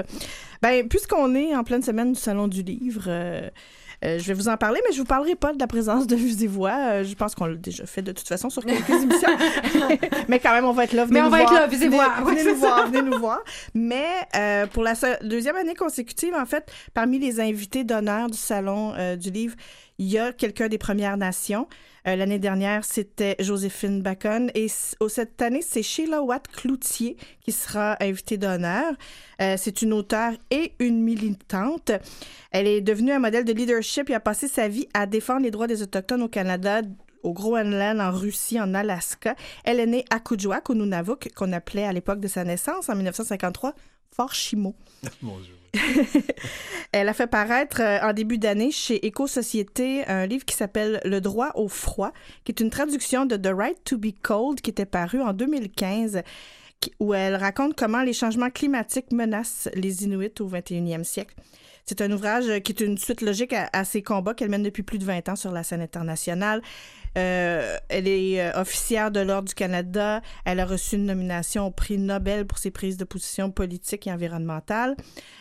Ben puisqu'on est en pleine semaine du salon du livre. euh, euh, je vais vous en parler, mais je vous parlerai pas de la présence de Vues et Voix. Euh, je pense qu'on l'a déjà fait de toute façon sur quelques émissions. mais quand même, on va être là. Venez Mais on va être là, Vues et Venez- Voix. Venez nous voir, venez nous voir. Mais euh, pour la deuxième année consécutive, en fait, parmi les invités d'honneur du salon euh, du livre, il y a quelqu'un des Premières Nations. Euh, L'année dernière, c'était Joséphine Bacon. Et oh, cette année, c'est Sheila Watt Cloutier qui sera invitée d'honneur. Euh, c'est une auteure et une militante. Elle est devenue un modèle de leadership et a passé sa vie à défendre les droits des Autochtones au Canada, au Groenland, en Russie, en Alaska. Elle est née à Kuujjuaq, au Nunavut, qu'on appelait à l'époque de sa naissance, en 1953, Fort Chimo. Elle a fait paraître euh, en début d'année chez Éco-Société un livre qui s'appelle Le droit au froid, qui est une traduction de The Right to be Cold qui était paru en 2015 qui- où elle raconte comment les changements climatiques menacent les Inuits au 21e siècle. C'est un ouvrage qui est une suite logique à, à ses combats qu'elle mène depuis plus de 20 ans sur la scène internationale. Euh, elle est euh, officière de l'Ordre du Canada. Elle a reçu une nomination au prix Nobel pour ses prises de position politiques et environnementales.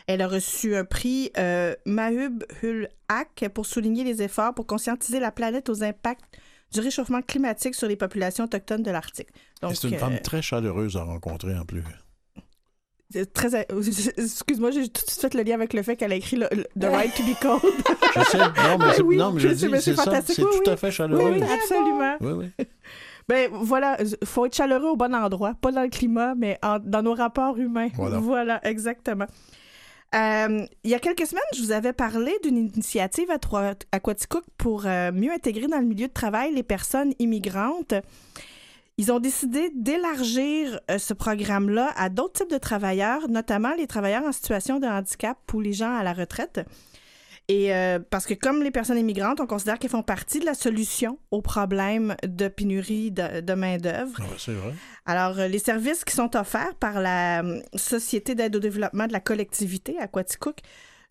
Elle a reçu un prix euh, Mahub Hul Haq pour souligner les efforts pour conscientiser la planète aux impacts du réchauffement climatique sur les populations autochtones de l'Arctique. C'est une euh, femme très chaleureuse à rencontrer en plus. Très. Excuse-moi, j'ai tout de suite fait le lien avec le fait qu'elle a écrit le, le- The Right to be Cold. Je sais, non, mais, c'est- Oui, non, mais je je dis, c'est c'est ça, fantastique, c'est oui, tout à fait chaleureux. oui, absolument. Oui, oui. Ben voilà, faut être chaleureux au bon endroit, pas dans le climat, mais en- dans nos rapports humains. Voilà. exactement. Euh, il y a quelques semaines, je vous avais parlé d'une initiative à, à Quaticook pour euh, mieux intégrer dans le milieu de travail les personnes immigrantes. Ils ont décidé d'élargir euh, ce programme-là à d'autres types de travailleurs, notamment les travailleurs en situation de handicap ou les gens à la retraite. Et euh, parce que comme les personnes immigrantes, on considère qu'elles font partie de la solution au problème de pénurie de, de main-d'œuvre. Ah ouais, c'est vrai. Alors, euh, les services qui sont offerts par la Société d'aide au développement de la collectivité à Quaticook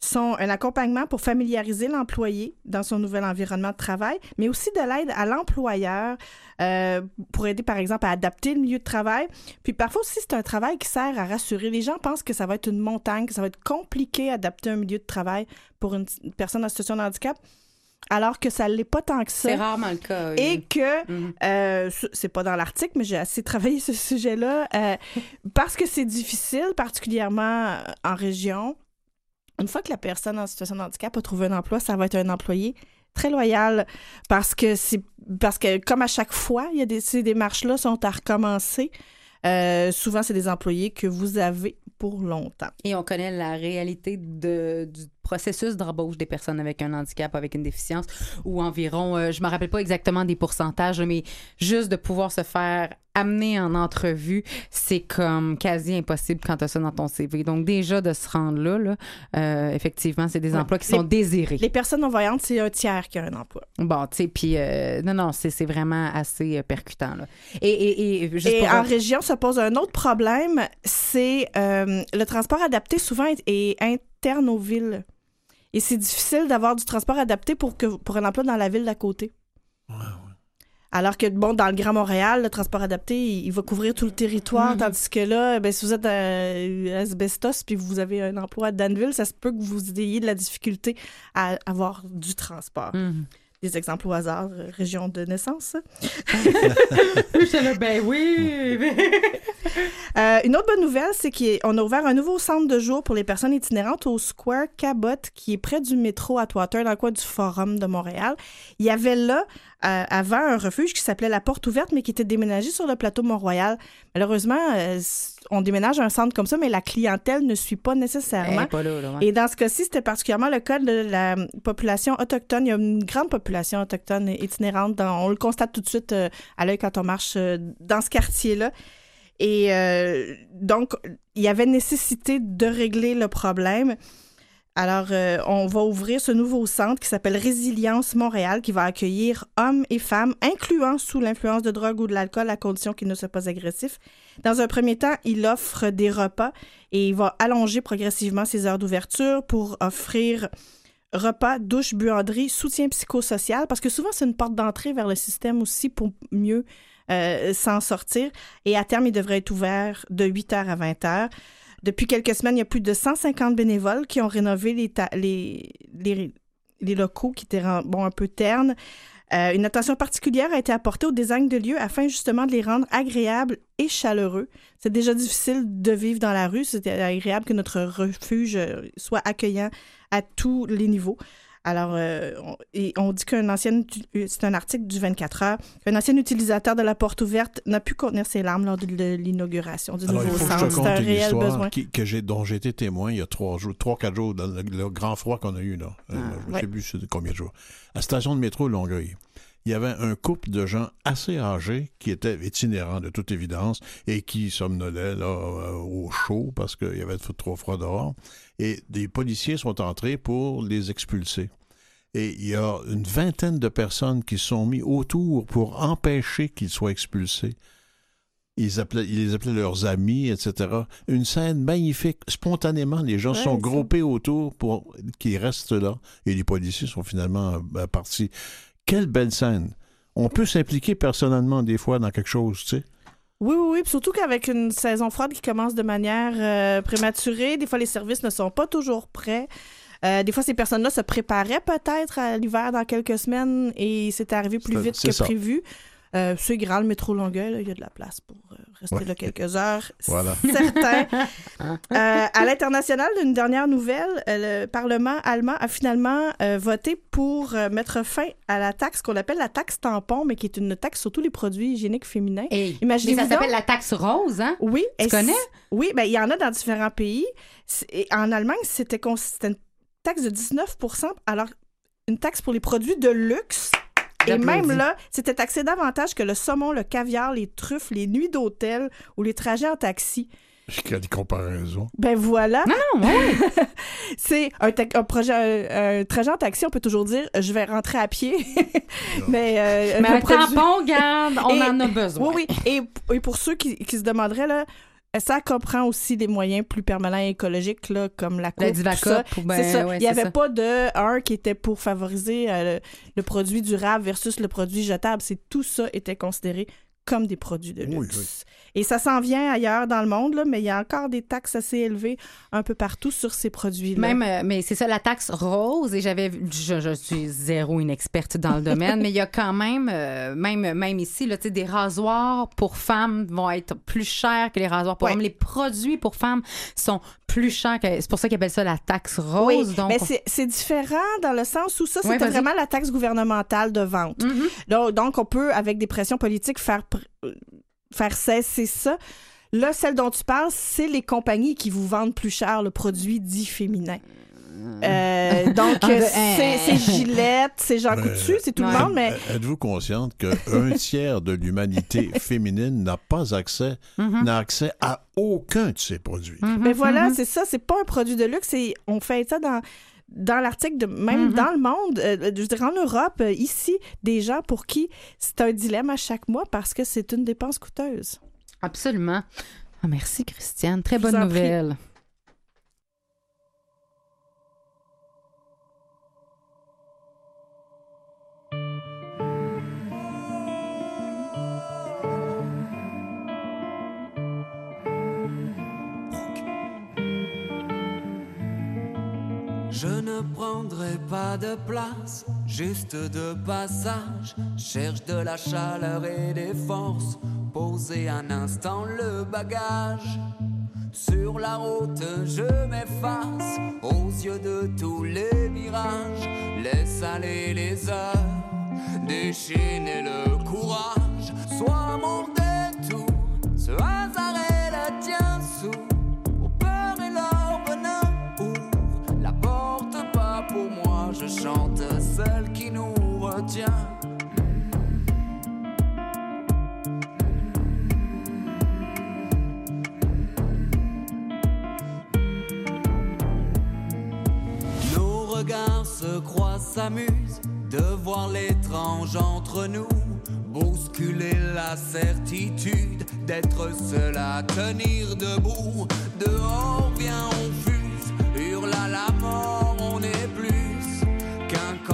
sont un accompagnement pour familiariser l'employé dans son nouvel environnement de travail, mais aussi de l'aide à l'employeur euh, pour aider, par exemple, à adapter le milieu de travail. Puis parfois aussi, c'est un travail qui sert à rassurer. Les gens pensent que ça va être une montagne, que ça va être compliqué d'adapter un milieu de travail pour une, personne en situation de handicap, alors que ça ne l'est pas tant que ça. C'est rarement le cas. oui. Et que, Mhm. euh, ce- c'est pas dans l'article, mais j'ai assez travaillé ce sujet-là, euh, parce que c'est difficile, particulièrement euh, en région. Une fois que la personne en situation de handicap a trouvé un emploi, ça va être un employé très loyal parce que c'est parce que comme à chaque fois, il y a des ces démarches-là sont à recommencer. Euh, souvent, c'est des employés que vous avez pour longtemps. Et on connaît la réalité de, du processus d'embauche des personnes avec un handicap, avec une déficience, ou environ, euh, je me rappelle pas exactement des pourcentages, mais juste de pouvoir se faire amener en entrevue, c'est comme quasi impossible quand tu as ça dans ton CV. Donc déjà de se rendre là, là euh, effectivement, c'est des Ouais. emplois qui Les- sont désirés. Les personnes non-voyantes, c'est un tiers qui a un emploi. Bon, tu sais, puis euh, non, non, c'est vraiment assez percutant. Là. Et, et, et juste Et pour... en région, ça pose un autre problème, c'est le transport adapté souvent est, est interne aux villes. Et c'est difficile d'avoir du transport adapté pour, que, pour un emploi dans la ville d'à côté. Alors que, bon, dans le Grand Montréal, le transport adapté, il, il va couvrir tout le territoire, Mhm. tandis que là, ben, si vous êtes à Asbestos puis vous avez un emploi à Danville, ça se peut que vous ayez de la difficulté à avoir du transport. Mhm. Des exemples au hasard, euh, région de naissance. Ben oui. Euh, une autre bonne nouvelle, c'est qu'on a ouvert un nouveau centre de jour pour les personnes itinérantes au Square Cabot, qui est près du métro Atwater, dans le coin du Forum de Montréal. Il y avait là, euh, avant, un refuge qui s'appelait La Porte Ouverte, mais qui était déménagé sur le plateau Mont-Royal. Malheureusement, euh, on déménage un centre comme ça, mais la clientèle ne suit pas nécessairement. Pas là, là, ouais. Et dans ce cas-ci, c'était particulièrement le cas de la population autochtone. Il y a une grande population autochtone itinérante. dans- on le constate tout de suite euh, à l'œil quand on marche euh, dans ce quartier-là. Et euh, donc, il y avait nécessité de régler le problème. Alors, euh, on va ouvrir ce nouveau centre qui s'appelle Résilience Montréal, qui va accueillir hommes et femmes, incluant sous l'influence de drogue ou de l'alcool, à condition qu'ils ne soient pas agressifs. Dans un premier temps, il offre des repas et il va allonger progressivement ses heures d'ouverture pour offrir repas, douche, buanderie, soutien psychosocial, parce que souvent, c'est une porte d'entrée vers le système aussi pour mieux euh, s'en sortir. Et à terme, il devrait être ouvert de 8h à 20h. Depuis quelques semaines, il y a plus de 150 bénévoles qui ont rénové les, locaux qui étaient un peu ternes. Euh, une attention particulière a été apportée au design de lieux afin justement de les rendre agréables et chaleureux. C'est déjà difficile de vivre dans la rue. C'est agréable que notre refuge euh, soit accueillant à tous les niveaux. Alors, euh, on, et on dit qu'un ancien, euh, c'est un article du 24 heures, qu'un ancien utilisateur de la porte ouverte n'a pu contenir ses larmes lors de, l'inauguration du Alors, nouveau centre. C'est un une réel histoire besoin. qui- que j'ai, dont j'ai été témoin il y a trois jours, trois, quatre jours, dans le, le grand froid qu'on a eu, là. Euh, je ne ouais. sais plus combien de jours? À la station de métro Longueuil, il y avait un couple de gens assez âgés qui étaient itinérants, de toute évidence, et qui somnolaient, là, euh, au chaud parce qu'il y avait trop froid dehors. Et des policiers sont entrés pour les expulser. Et il y a une vingtaine de personnes qui se sont mis autour pour empêcher qu'ils soient expulsés. Ils, appelaient, ils les appelaient leurs amis, etc. Une scène magnifique. Spontanément, les gens Ouais, sont groupés autour pour qu'ils restent là. Et les policiers sont finalement euh, partis. Quelle belle scène. On peut s'impliquer personnellement des fois dans quelque chose, tu sais. Oui, oui, oui. Puis surtout qu'avec une saison froide qui commence de manière euh, prématurée, des fois les services ne sont pas toujours prêts. Euh, des fois, ces personnes-là se préparaient peut-être à l'hiver dans quelques semaines et c'est arrivé plus vite que ça. prévu. Euh, c'est grand, le métro Longueuil, il y a de la place pour euh, rester Ouais. là quelques heures. Voilà. Certain. Euh, à l'international, d'une dernière nouvelle, euh, le Parlement allemand a finalement euh, voté pour euh, mettre fin à la taxe qu'on appelle la taxe tampon, mais qui est une taxe sur tous les produits hygiéniques féminins. Hey, mais ça s'appelle la taxe rose, hein? Oui. Tu et connais? Oui, ben, il y en a dans différents pays. Et en Allemagne, c'était une taxe de 19% alors une taxe pour les produits de luxe. Et même là, c'était taxé davantage que le saumon, le caviar, les truffes, les nuits d'hôtel ou les trajets en taxi. Quelle comparaison. Ben voilà. Non, non, ouais. C'est un, ta- un projet, un, un trajet en taxi, on peut toujours dire je vais rentrer à pied. mais euh, Mais le un tampon, garde, on Et- en a besoin. Oui, oui. Et, et pour ceux qui, qui se demanderaient, là, ça comprend aussi des moyens plus permanents et écologiques, là, comme la coupe. La tout ça. ben, c'est ça. ouais, Il n'y avait ça. pas de un qui était pour favoriser euh, le, le produit durable versus le produit jetable. C'est tout ça était considéré comme des produits de luxe. Oui, oui. Et ça s'en vient ailleurs dans le monde, là, mais il y a encore des taxes assez élevées un peu partout sur ces produits-là. Même, euh, mais c'est ça, la taxe rose, et j'avais, je, je suis zéro inexperte dans le domaine, mais il y a quand même, euh, même, même ici, là, tu sais, des rasoirs pour femmes vont être plus chers que les rasoirs pour Ouais. hommes. Les produits pour femmes sont plus chers que, c'est pour ça qu'ils appellent ça la taxe Oui, rose. donc, mais c'est- c'est différent dans le sens où ça, c'était vraiment la taxe gouvernementale de vente. Mhm. Donc, donc, on peut, avec des pressions politiques, faire, faire cesser ça. Là, celle dont tu parles, c'est les compagnies qui vous vendent plus cher le produit dit féminin. Euh, donc, euh, de- c'est Gillette, c'est Jean Mais- Coutu, c'est tout Ouais. le monde, mais Euh, Êtes-vous consciente qu'un tiers de l'humanité féminine n'a pas accès, Mhm. n'a accès à aucun de ces produits? Mais voilà, mhm. c'est ça, c'est pas un produit de luxe. et on fait ça dans, dans l'article, même Mhm. dans le monde, euh, je veux dire, en Europe, euh, ici, des gens pour qui c'est un dilemme à chaque mois parce que c'est une dépense coûteuse. Absolument. Ah, merci, Christiane. Très Je bonne prie. Je ne prendrai pas de place, juste de passage. Cherche de la chaleur et des forces. Poser un instant le bagage. Sur la route, je m'efface aux yeux de tous les mirages. Laisse aller les heures, déchaîner le courage. Sois mon détour, ce hasard est s'amusent de voir l'étrange entre nous. Bousculer la certitude d'être seul à tenir debout. Dehors vient, on fuse, hurle à la mort, on est plus qu'un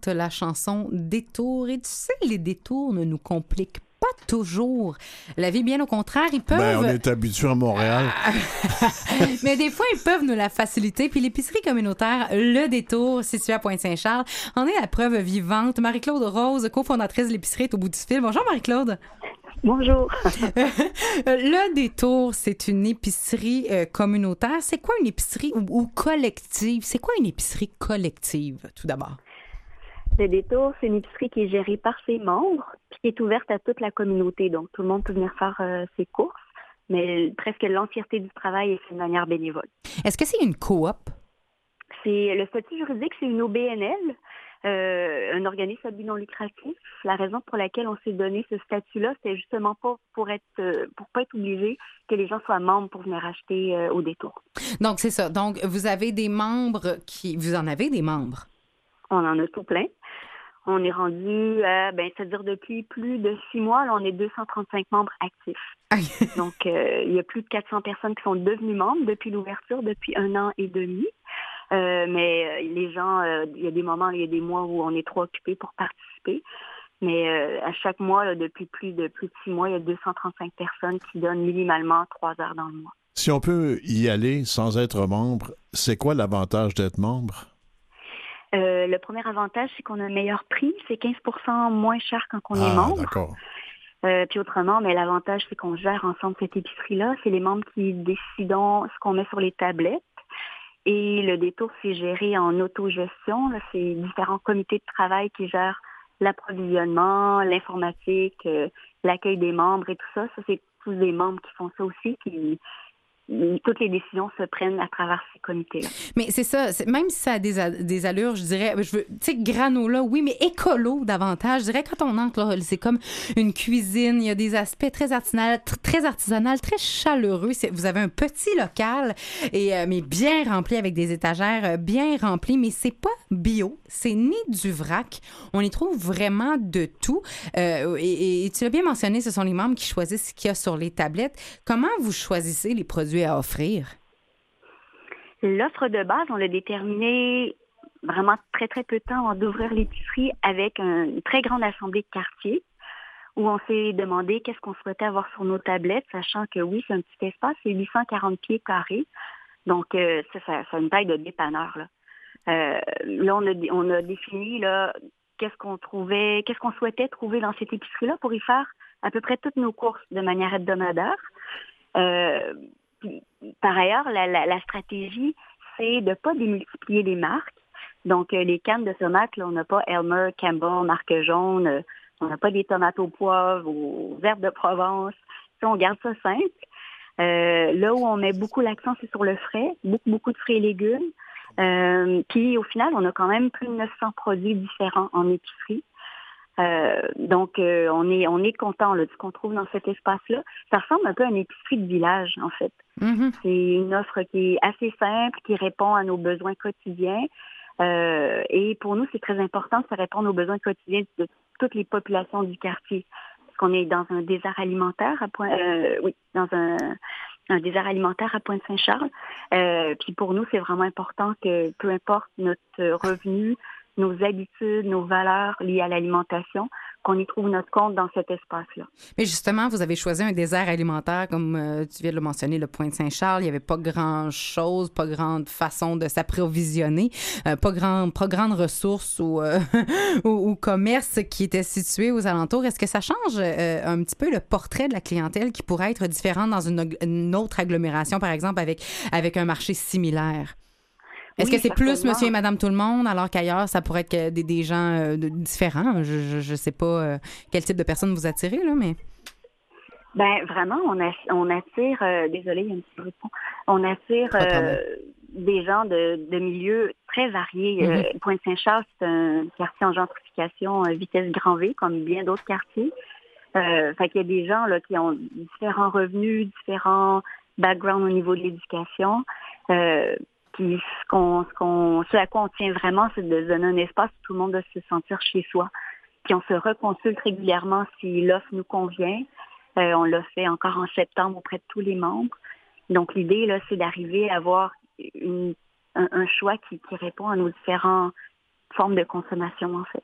chante la chanson Détour. Et tu sais, les détours ne nous compliquent pas toujours la vie, bien au contraire, ils peuvent. Ben, on est habitué à Montréal. Mais des fois, ils peuvent nous la faciliter. Puis l'épicerie communautaire Le Détour, située à Pointe-Saint-Charles, en est la preuve vivante. Marie-Claude Rose, cofondatrice de l'épicerie, est au bout du fil. Bonjour, Marie-Claude. Bonjour. le Détour, c'est une épicerie euh, communautaire. C'est quoi une épicerie ou, ou collective? C'est quoi une épicerie collective, tout d'abord? Le Détour, c'est une épicerie qui est gérée par ses membres, puis qui est ouverte à toute la communauté. Donc, tout le monde peut venir faire euh, ses courses, mais presque l'entièreté du travail est fait de manière bénévole. Est-ce que c'est une coop? C'est le statut juridique, c'est une OBNL, euh, un organisme à but non lucratif. La raison pour laquelle on s'est donné ce statut-là, c'était justement pas pour être euh, pour pas être obligé que les gens soient membres pour venir acheter euh, au détour. Donc, c'est ça. Donc, vous avez des membres qui. Vous en avez des membres? On en a tout plein. On est rendu, à, ben, c'est-à-dire depuis plus de six mois, là, on est 235 membres actifs. Donc, euh, il y a plus de 400 personnes qui sont devenues membres depuis l'ouverture, depuis un an et demi. Euh, mais euh, les gens, euh, il y a des moments, il y a des mois où on est trop occupé pour participer. Mais euh, à chaque mois, là, depuis plus de plus de six mois, il y a 235 personnes qui donnent minimalement trois heures dans le mois. Si on peut y aller sans être membre, c'est quoi l'avantage d'être membre? Euh, le premier avantage, c'est qu'on a un meilleur prix. C'est 15% moins cher quand on est Ah, membre. d'accord. Euh, puis autrement, mais l'avantage, c'est qu'on gère ensemble cette épicerie-là. C'est les membres qui décident ce qu'on met sur les tablettes. Et le détour, c'est géré en autogestion. là. C'est différents comités de travail qui gèrent l'approvisionnement, l'informatique, euh, l'accueil des membres et tout ça. Ça, c'est tous des membres qui font ça aussi, qui toutes les décisions se prennent à travers ces comités-là. Mais c'est ça, même si ça a des, allures, je dirais, je veux, tu sais, granola, oui, mais écolo davantage. Je dirais, quand on entre, c'est comme une cuisine, il y a des aspects très artisanal, tr- très artisanal, très chaleureux. Vous avez un petit local, et, euh, mais bien rempli avec des étagères euh, bien remplies, mais c'est pas bio, c'est ni du vrac. On y trouve vraiment de tout. Euh, et tu l'as bien mentionné, ce sont les membres qui choisissent ce qu'il y a sur les tablettes. Comment vous choisissez les produits à offrir? L'offre de base, on l'a déterminée vraiment très, très peu de temps avant d'ouvrir l'épicerie avec un- une très grande assemblée de quartiers où on s'est demandé qu'est-ce qu'on souhaitait avoir sur nos tablettes, sachant que oui, c'est un petit espace, c'est 840 pieds carrés. Donc, euh, ça, ça, une taille de dépanneur. Là, Euh, là on, a, dé- on a défini là, qu'est-ce qu'on trouvait, qu'est-ce qu'on souhaitait trouver dans cette épicerie-là pour y faire à peu près toutes nos courses de manière hebdomadaire. Euh, par ailleurs, la, la, la stratégie, c'est de ne pas démultiplier les marques. Donc, euh, les cannes de tomates, là, on n'a pas Elmer, Campbell, marque jaune, euh, on n'a pas des tomates au poivre ou herbes de Provence. On garde ça simple. Euh, là où on met beaucoup l'accent, c'est sur le frais, beaucoup, beaucoup de frais et légumes. Euh, puis au final, on a quand même plus de 900 produits différents en épicerie. Euh, donc, euh, on est on est content là, de ce qu'on trouve dans cet espace-là. Ça ressemble un peu à une épicerie de village, en fait. Mhm. C'est une offre qui est assez simple, qui répond à nos besoins quotidiens. Euh, et pour nous, c'est très important que ça réponde aux besoins quotidiens de toutes les populations du quartier. Parce qu'on est dans un désert alimentaire à Point, euh, oui, dans un, un désert alimentaire à Pointe-Saint-Charles. Euh, puis pour nous, c'est vraiment important que peu importe notre revenu, nos habitudes, nos valeurs liées à l'alimentation, qu'on y trouve notre compte dans cet espace-là. Mais justement, vous avez choisi un désert alimentaire, comme euh, tu viens de le mentionner, le Pointe-Saint-Charles. Il n'y avait pas grand-chose, pas grande façon de s'approvisionner, euh, pas, grand, pas grande ressource ou, euh, ou, commerce qui était situé aux alentours. Est-ce que ça change euh, un petit peu le portrait de la clientèle qui pourrait être différent dans une, une autre agglomération, par exemple, avec, avec un marché similaire? Est-ce Oui, que c'est plus monsieur et madame tout le monde, alors qu'ailleurs, ça pourrait être des, des gens euh, différents? Je ne sais pas euh, quel type de personnes vous attirez, là, mais... Ben vraiment, on, a- on attire, euh, désolé, il y a un petit bruit de fond. on attire euh, des gens de, de milieux très variés. Euh, Pointe-Saint-Charles, c'est un quartier en gentrification vitesse grand V, comme bien d'autres quartiers. Euh, fait qu'il y a des gens là qui ont différents revenus, différents backgrounds au niveau de l'éducation. Euh, puis ce qu'on, ce qu'on, ce à quoi on tient vraiment, c'est de donner un espace où tout le monde doit se sentir chez soi. Puis on se reconsulte régulièrement si l'offre nous convient. Euh, on l'a fait encore en septembre auprès de tous les membres. Donc l'idée là, c'est d'arriver à avoir une- un, un choix qui, qui répond à nos différentes formes de consommation en fait.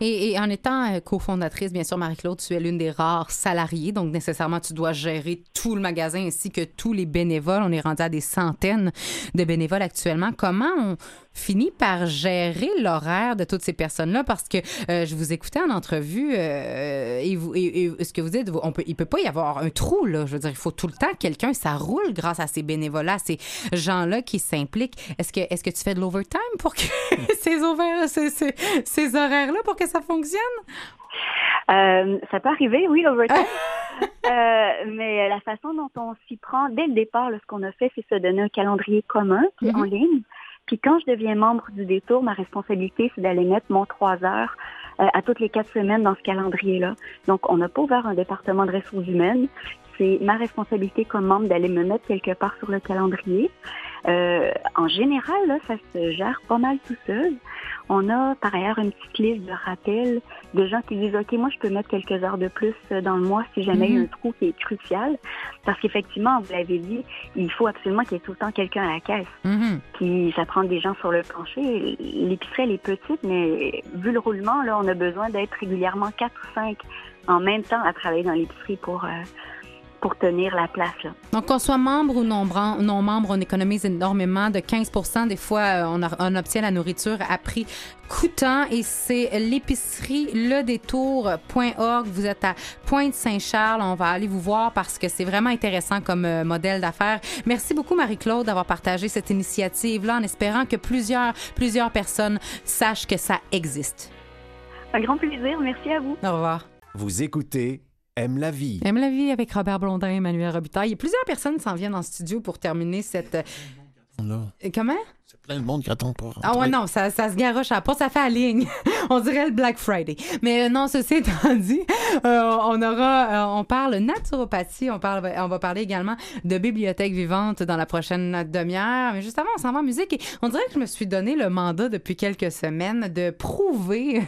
Et, en étant euh, cofondatrice, bien sûr, Marie-Claude, tu es l'une des rares salariées, donc nécessairement, tu dois gérer tout le magasin ainsi que tous les bénévoles. On est rendu à des centaines de bénévoles actuellement. Comment on finit par gérer l'horaire de toutes ces personnes-là? Parce que euh, je vous écoutais en entrevue euh, et, ce que vous dites, on peut, il peut pas y avoir un trou, là. Je veux dire, il faut tout le temps quelqu'un, ça roule grâce à ces bénévoles-là, ces gens-là qui s'impliquent. Est-ce que, est-ce que tu fais de l'overtime pour que ces, horaires- ces, ces- ces horaires-là, pour que ça fonctionne? Euh, ça peut arriver, oui, l'overtime. Euh, mais la façon dont on s'y prend, dès le départ, là, ce qu'on a fait, c'est se donner un calendrier commun qui est en ligne. Puis quand je deviens membre du détour, ma responsabilité, c'est d'aller mettre mon trois heures euh, à toutes les quatre semaines dans ce calendrier-là. Donc, on n'a pas ouvert un département de ressources humaines. C'est ma responsabilité comme membre d'aller me mettre quelque part sur le calendrier. Euh, en général, là, ça se gère pas mal tout seul. On a par ailleurs une petite liste de rappels de gens qui disent OK, moi je peux mettre quelques heures de plus dans le mois si jamais il y a un trou qui est crucial. Parce qu'effectivement, vous l'avez dit, il faut absolument qu'il y ait tout le temps quelqu'un à la caisse. Mhm. Puis ça prend des gens sur le plancher. L'épicerie, elle est petite, mais vu le roulement, là, on a besoin d'être régulièrement quatre ou cinq en même temps à travailler dans l'épicerie pour, euh, pour tenir la place. Là. Donc, qu'on soit membre ou non, membre, on économise énormément, de 15 Des fois, euh, on, a- on obtient la nourriture à prix coûtant et c'est l'épicerie ledétour.org. Vous êtes à Pointe-Saint-Charles. On va aller vous voir parce que c'est vraiment intéressant comme euh, modèle d'affaires. Merci beaucoup, Marie-Claude, d'avoir partagé cette initiative-là en espérant que plusieurs, plusieurs personnes sachent que ça existe. Un grand plaisir. Merci à vous. Au revoir. Vous écoutez Aime la vie. Aime la vie avec Robert Blondin Emmanuel Robitaille. Et plusieurs personnes s'en viennent en studio pour terminer cette. Là, Comment? c'est plein de monde qui attend pas. Ah ouais, non, ça, ça se garoche à porte, ça fait à ligne. on dirait le Black Friday. Mais euh, non, ceci étant dit, euh, on aura, euh, on parle naturopathie, on, parle, on va parler également de bibliothèque vivante dans la prochaine demi-heure. Mais juste avant, on s'en va en musique et on dirait que je me suis donné le mandat depuis quelques semaines de prouver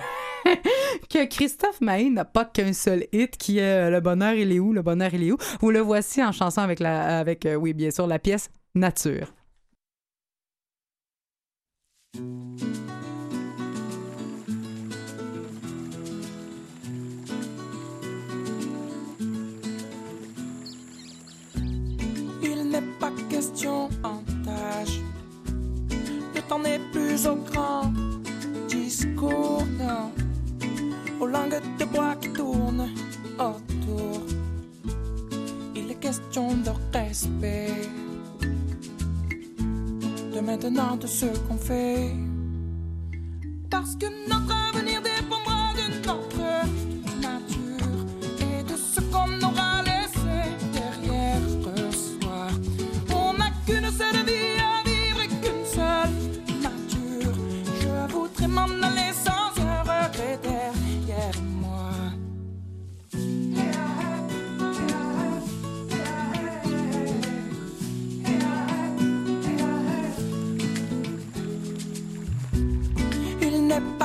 que Christophe Maé n'a pas qu'un seul hit qui est Le bonheur, il est où? Le bonheur, il est où? Vous le voici en chanson avec, la, avec euh, oui, bien sûr, la pièce Nature. Il n'est pas question en tâche. Le temps n'est plus au grand discours, non. Aux langues de bois qui tournent autour. Il est question de respect. De maintenant de ce qu'on fait. Parce que notre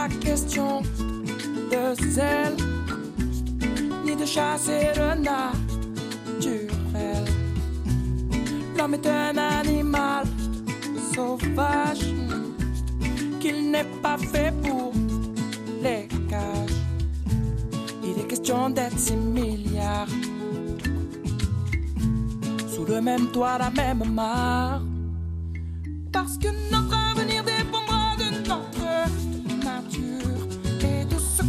question de zèle, ni de chasser le naturel. L'homme est un animal sauvage, qu'il n'est pas fait pour les cages. Il est question d'être six milliards, sous le même toit, la même mare.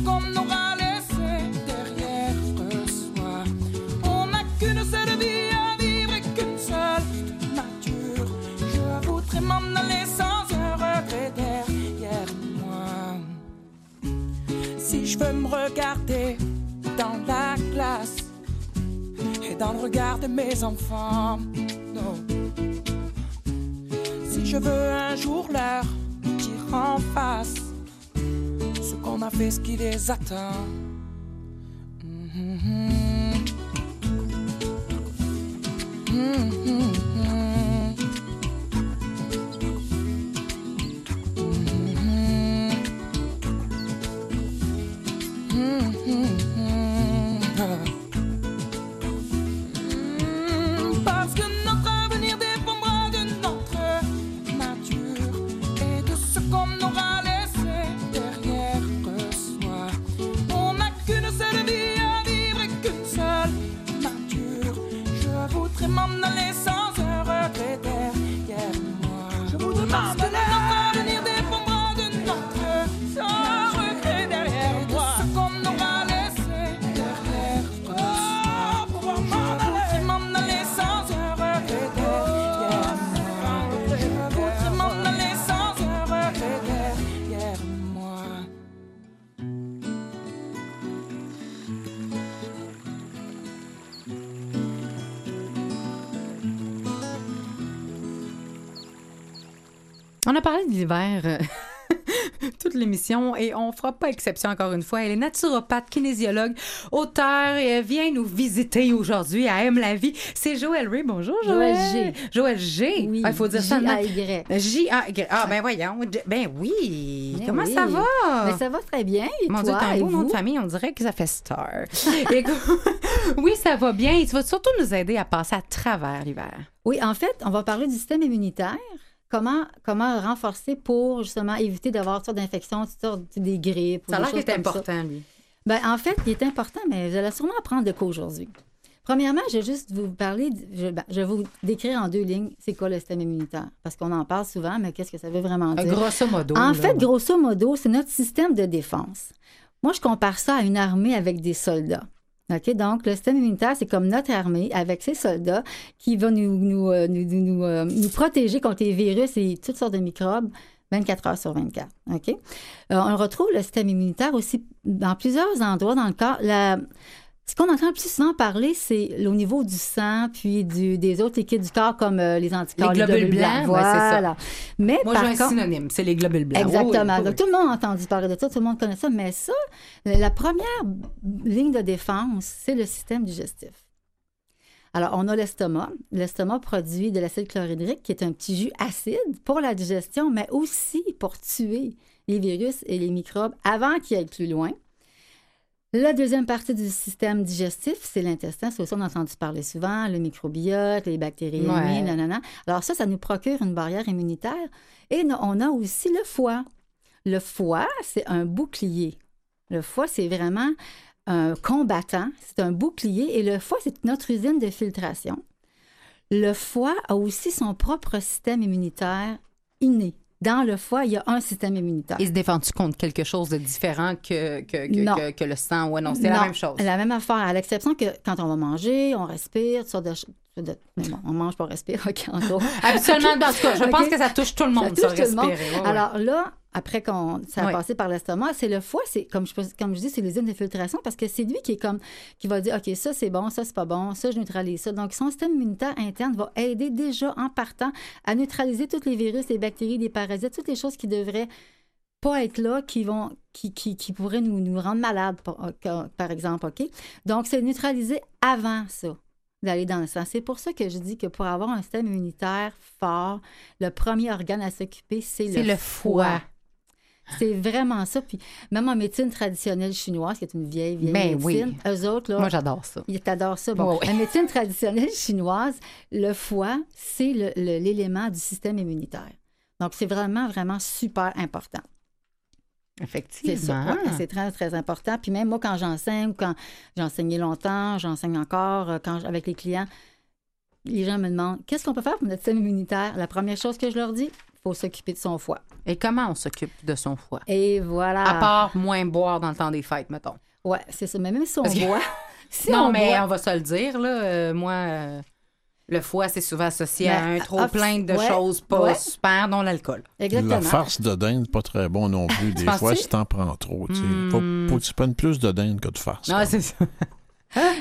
Qu'on aura laissé derrière soi. On n'a qu'une seule vie à vivre et qu'une seule nature. Je voudrais m'en aller sans un regret derrière moi. Si je veux me regarder dans la glace et dans le regard de mes enfants. Si je veux un jour leur dire en face qu'on a fait, qui les attend. Mhm. Mhm. Mhm. De l'hiver euh, toute l'émission et on fera pas exception encore une fois. Elle est naturopathe, kinésiologue, auteur et elle vient nous visiter aujourd'hui à Aime la vie. C'est Joël Ray. Bonjour Joël. Joël G. Joël G. Oui, Ah, Il faut dire ça. J-A-Y. J-A-Y. Ah, ben voyons. Ben oui. Ben Comment oui. ça va? Ben, ça va très bien. Et Mon toi, Dieu, et beau nom de famille, on dirait que ça fait star. Oui, ça va bien. Et tu vas surtout nous aider à passer à travers l'hiver. Oui, en fait, on va parler du système immunitaire. Comment, comment renforcer pour justement éviter d'avoir toutes sortes d'infections, toutes sortes des grippes. ou Ça a l'air qu'il est ça. important, lui. Ben, en fait, il est important, mais vous allez sûrement apprendre de quoi aujourd'hui. Premièrement, je vais juste vous parler, je, ben, je vais vous décrire en deux lignes c'est quoi le système immunitaire. Parce qu'on en parle souvent, mais qu'est-ce que ça veut vraiment Euh, dire? grosso modo, En là, fait, ouais. grosso modo, c'est notre système de défense. Moi, je compare ça à une armée avec des soldats. OK? Donc, le système immunitaire, c'est comme notre armée avec ses soldats qui va nous, euh, euh, protéger contre les virus et toutes sortes de microbes, 24 heures sur 24. OK? Euh, on retrouve le système immunitaire aussi dans plusieurs endroits dans le corps. Ce qu'on entend le plus souvent parler, c'est au niveau du sang, puis du- des autres liquides du corps, comme euh, les anticorps, Les globules blancs, ouais, c'est ça. Voilà. Mais Moi, j'ai un contre, synonyme, c'est les globules blancs. Exactement. Donc, oui. tout le monde a entendu parler de ça, tout le monde connaît ça, mais ça, la première ligne de défense, c'est le système digestif. Alors, on a l'estomac. L'estomac produit de l'acide chlorhydrique, qui est un petit jus acide pour la digestion, mais aussi pour tuer les virus et les microbes avant qu'ils aillent plus loin. La deuxième partie du système digestif, c'est l'intestin. C'est ça qu'on a entendu parler souvent, le microbiote, les bactéries Ouais. nanana. Alors ça, ça nous procure une barrière immunitaire. Et on a aussi le foie. Le foie, c'est un bouclier. Le foie, c'est vraiment un combattant, c'est un bouclier. Et le foie, c'est notre usine de filtration. Le foie a aussi son propre système immunitaire inné. Dans le foie, il y a un système immunitaire. Il se défend-tu contre quelque chose de différent que, que, que, Non. que- que le sang? Ouais, non, c'est la même chose. La même affaire, à l'exception que quand on va manger, on respire, toutes sortes de- mais bon, on mange pas, on respire, OK, en gros. Habituellement, en tout cas, je pense que ça touche tout le monde, ça, touche tout le monde. respirer. Alors là, après qu'on ça a passé par l'estomac, c'est le foie, c'est comme je, comme je dis, c'est l'usine de filtration parce que c'est lui qui est comme qui va dire OK, ça c'est bon, ça c'est pas bon, ça je neutralise ça. Donc son système immunitaire interne va aider déjà en partant à neutraliser tous les virus, les bactéries, les parasites, toutes les choses qui devraient pas être là, qui vont qui, qui, qui pourraient nous, nous rendre malades, par, par exemple, OK? Donc, c'est neutralisé avant ça, d'aller dans le sang. C'est pour ça que je dis que pour avoir un système immunitaire fort, le premier organe à s'occuper, c'est le, le foie. C'est vraiment ça. Puis même en médecine traditionnelle chinoise, qui est une vieille, vieille Ben oui. médecine, eux autres, là, Moi, j'adore ça. ils t'adorent ça. Bon. La médecine traditionnelle chinoise, le foie, c'est l'élément du système immunitaire. Donc, c'est vraiment, vraiment super important. Effectivement. c'est très, très important. Puis même moi, quand j'enseigne, quand j'ai enseigné longtemps, j'enseigne encore, euh, quand, avec les clients, les gens me demandent qu'est-ce qu'on peut faire pour notre système immunitaire. La première chose que je leur dis, il faut s'occuper de son foie. Et comment on s'occupe de son foie? Et voilà. À part moins boire dans le temps des fêtes, mettons. Ouais, c'est ça. Mais même si on Parce que- boit. si non, on mais boit- on va se le dire, là. euh, moi, euh, le foie, c'est souvent associé à un trop ah, plein de ouais, choses pas ouais. super, dont l'alcool. Exactement. La farce de dinde, pas très bon non plus. Des fois, si t'en prends trop, tu sais. Faut, faut que tu prennes plus de dinde que de farce. Ah, c'est ça.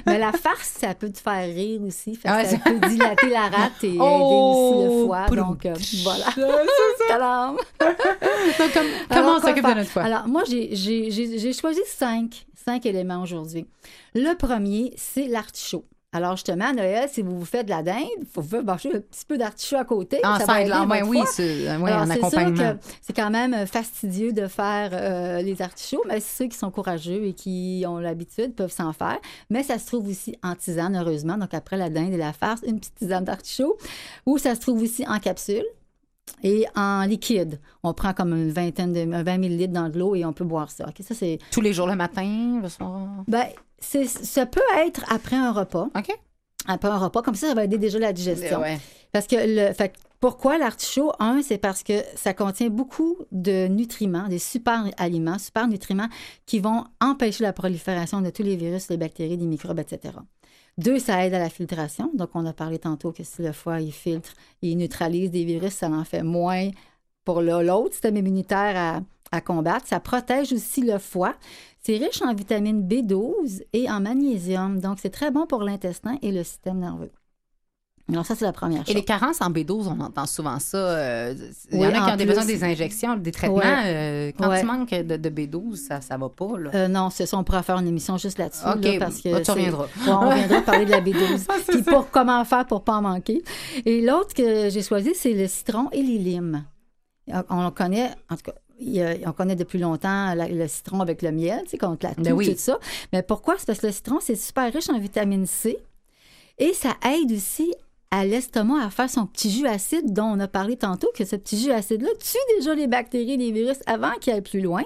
Mais la farce, ça peut te faire rire aussi. Fait que Ah, ça peut dilater la rate et Oh, aider aussi le foie. poudou. Donc, euh, voilà. Tadam! Donc, comme- comment Alors, on s'occupe de notre foie? Alors, moi, j'ai choisi cinq, cinq éléments aujourd'hui. Le premier, c'est l'artichaut. Alors, justement, à Noël, si vous vous faites de la dinde, il faut vous mâcher un petit peu d'artichaut à côté. En ça va aider oui, euh, oui, Alors, en accompagnement. que c'est quand même fastidieux de faire euh, les artichauts, mais ceux qui sont courageux et qui ont l'habitude peuvent s'en faire. Mais ça se trouve aussi en tisane, heureusement. Donc, après la dinde et la farce, une petite tisane d'artichaut. Ou ça se trouve aussi en capsule et en liquide. On prend comme une vingtaine de 20 millilitres dans de l'eau et on peut boire ça. OK, ça, c'est... Tous les jours, le matin, le soir? Ben, ça peut être après un repas. OK. Après un repas, comme ça, ça va aider déjà la digestion. Ouais. Parce que le, fait, pourquoi l'artichaut? Un, c'est parce que ça contient beaucoup de nutriments, des super aliments, super nutriments qui vont empêcher la prolifération de tous les virus, les bactéries, les microbes, etc. Deux, ça aide à la filtration. Donc, on a parlé tantôt que si le foie, il filtre, il neutralise des virus, ça en fait moins pour l'autre système immunitaire à, à combattre. Ça protège aussi le foie. C'est riche en vitamine B12 et en magnésium. Donc, c'est très bon pour l'intestin et le système nerveux. Alors, ça, c'est la première chose. Et les carences en B12, on entend souvent ça. euh, Il y en a qui en ont des besoin des injections, des traitements. Ouais. euh, quand Ouais. tu manques de, de B12, ça ça va pas. Là. Euh, non, c'est ça, on pourra faire une émission juste là-dessus. OK, là, parce que bah, tu reviendras. Ouais, on reviendra parler de la B12. Ah, c'est Puis ça. pour comment faire pour pas en manquer. Et l'autre que j'ai choisi, c'est le citron et les limes. On le connaît, en tout cas, il on connaît depuis longtemps la- le citron avec le miel, tu sais, contre la toux, oui. tout ça. Mais pourquoi? C'est parce que le citron, c'est super riche en vitamine C et ça aide aussi à l'estomac à faire son petit jus acide dont on a parlé tantôt, que ce petit jus acide-là tue déjà les bactéries, les virus avant qu'ils aillent plus loin.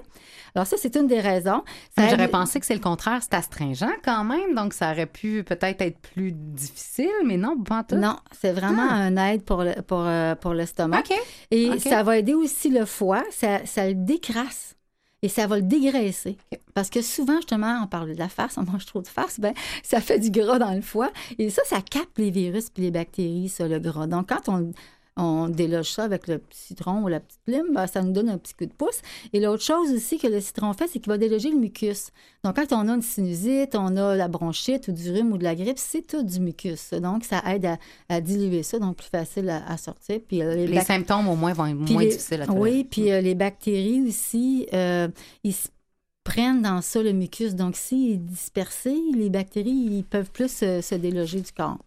Alors ça, c'est une des raisons. Ça J'aurais aide- pensé que c'est le contraire, c'est astringent quand même, donc ça aurait pu peut-être être plus difficile, mais non, pas tout. Non, c'est vraiment Ah. un aide pour, le- pour, euh, pour l'estomac. Et ça va aider aussi le foie, ça, ça le décrasse et ça va le dégraisser. Parce que souvent, justement, on parle de la farce, on mange trop de farce, ben, ça fait du gras dans le foie. Et ça, ça capte les virus et les bactéries, ça, le gras. Donc, quand on, On déloge ça avec le citron ou la petite lime, ben, ça nous donne un petit coup de pouce. Et l'autre chose aussi que le citron fait, c'est qu'il va déloger le mucus. Donc, quand on a une sinusite, on a la bronchite ou du rhume ou de la grippe, c'est tout du mucus. Donc, ça aide à, à diluer ça, donc plus facile à, à sortir. Puis, euh, Les bac- symptômes, au moins, vont être puis moins les- difficiles à tolérer. Oui, puis euh, les bactéries aussi, euh, ils se prennent dans ça le mucus. Donc, s'il est dispersé, les bactéries, ils peuvent plus se, se déloger du corps.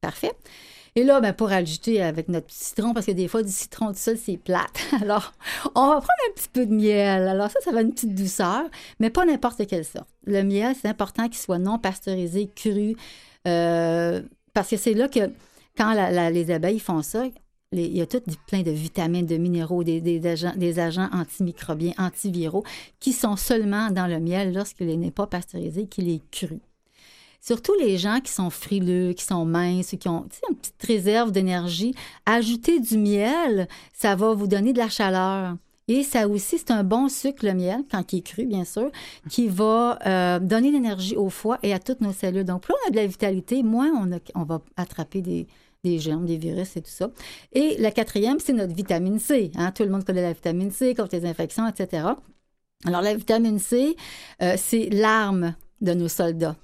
Parfait. Et là, ben, pour ajouter avec notre citron, parce que des fois, du citron tout seul, c'est plate. Alors, on va prendre un petit peu de miel. Alors, ça, ça va une petite douceur, mais pas n'importe quelle sorte. Le miel, c'est important qu'il soit non pasteurisé, cru, euh, parce que c'est là que, quand les abeilles font ça, il y a tout plein de vitamines, de minéraux, des, des agents, des agents antimicrobiens, antiviraux, qui sont seulement dans le miel lorsqu'il n'est pas pasteurisé, qu'il est cru. Surtout les gens qui sont frileux, qui sont minces, qui ont une petite réserve d'énergie, ajouter du miel, ça va vous donner de la chaleur. Et ça aussi, c'est un bon sucre, le miel, quand il est cru, bien sûr, qui va euh, donner l'énergie au foie et à toutes nos cellules. Donc, plus on a de la vitalité, moins on, va attraper des, des germes, des virus et tout ça. Et la quatrième, c'est notre vitamine C. hein. Tout le monde connaît la vitamine C contre les infections, etc. Alors, la vitamine C, euh, c'est l'arme de nos soldats.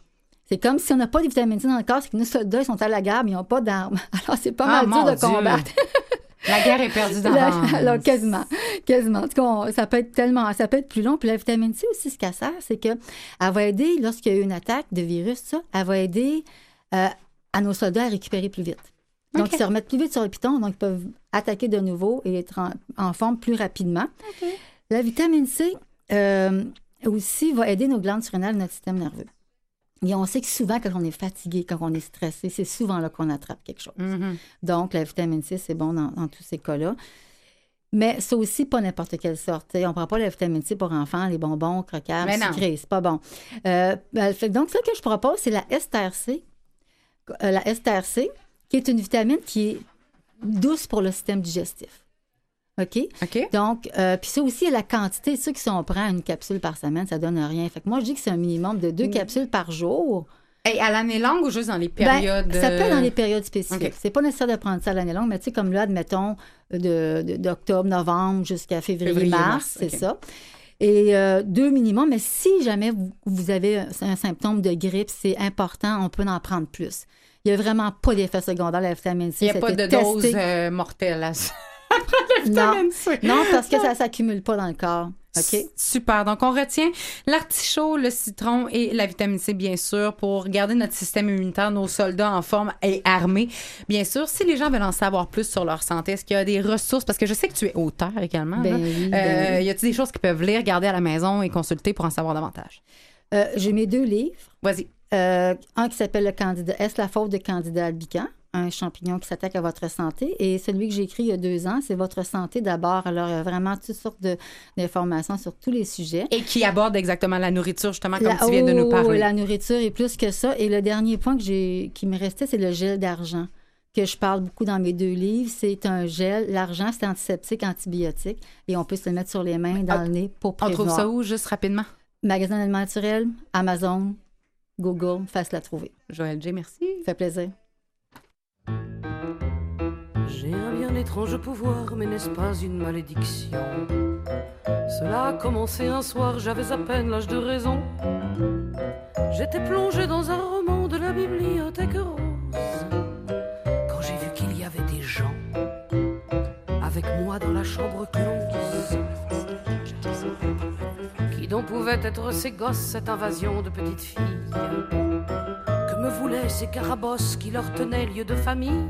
C'est comme si on n'a pas de vitamine C dans le corps, c'est que nos soldats ils sont à la guerre, mais ils n'ont pas d'armes. Alors, c'est pas Ah, mal dur de Dieu. combattre. La guerre est perdue La- d'avance. alors, quasiment. Quasiment. En tout cas, on- ça peut être tellement, ça peut être plus long. Puis la vitamine C aussi, ce qu'elle sert, c'est qu'elle va aider, lorsqu'il y a eu une attaque de virus, ça, elle va aider euh, à nos soldats à récupérer plus vite. Donc, ils se remettent plus vite sur le piton, donc ils peuvent attaquer de nouveau et être en, en forme plus rapidement. La vitamine C euh, aussi va aider nos glandes surrénales, notre système nerveux. Et on sait que souvent, quand on est fatigué, quand on est stressé, c'est souvent là qu'on attrape quelque chose. Mhm. Donc, la vitamine C, c'est bon dans, dans tous ces cas-là. Mais ça aussi, pas n'importe quelle sorte. T'sais, on ne prend pas la vitamine C pour enfants, les bonbons, croquables, sucrés. C'est pas bon. Euh, ben, donc, ce que je propose, c'est la STRC. Euh, la STRC, qui est une vitamine qui est douce pour le système digestif. OK? OK. Donc, euh, puis ça aussi, la quantité, ceux qui si on prend une capsule par semaine, ça donne rien. Fait que moi, je dis que c'est un minimum de deux Mm. capsules par jour. Et à l'année longue ou juste dans les Ben, périodes? ça peut être dans euh, les périodes spécifiques. C'est pas nécessaire de prendre ça à l'année longue, mais tu sais, comme là, admettons, de- de- d'octobre, novembre jusqu'à février, Février, mars, mars, c'est ça. Et euh, deux minimum, mais si jamais vous, vous avez un, un symptôme de grippe, c'est important, on peut en prendre plus. Il n'y a vraiment pas d'effet secondaire de la vitamine C. Il n'y a pas de dose euh, mortelle à ça. Non. vitamine C. non, parce que ça ne s'accumule pas dans le corps. OK? Super. Donc, on retient l'artichaut, le citron et la vitamine C, bien sûr, pour garder notre système immunitaire, nos soldats en forme et armés. Bien sûr, si les gens veulent en savoir plus sur leur santé, est-ce qu'il y a des ressources? Parce que je sais que tu es auteur également. Ben oui, ben Euh, oui. Y a-t-il des choses qu'ils peuvent lire, garder à la maison et consulter pour en savoir davantage? Euh, J'ai mes deux livres. Vas-y. Euh, un qui s'appelle le candidat. Est-ce la faute de candidat albican? Un champignon qui s'attaque à votre santé. Et celui que j'ai écrit il y a deux ans, c'est votre santé d'abord. Alors, il y a vraiment toutes sortes d'informations sur tous les sujets. Et qui aborde exactement la nourriture, justement, comme La- tu viens de nous oh, parler. La nourriture est plus que ça. Et le dernier point que j'ai, qui me restait, c'est le gel d'argent, que je parle beaucoup dans mes deux livres. C'est un gel. L'argent, c'est antiseptique, antibiotique. Et on peut se le mettre sur les mains, dans Ah, le nez pour On prévoir. trouve ça où, juste rapidement? Magasin d'aliments naturels, Amazon, Google, facile à trouver. Joël J, merci. Ça fait plaisir. J'ai un bien étrange pouvoir, mais n'est-ce pas une malédiction? Cela a commencé un soir, j'avais à peine l'âge de raison. J'étais plongé dans un roman de la bibliothèque rose. Quand j'ai vu qu'il y avait des gens avec moi dans la chambre close. Qui donc pouvaient être ces gosses, cette invasion de petites filles Que me voulaient ces carabosses qui leur tenaient lieu de famille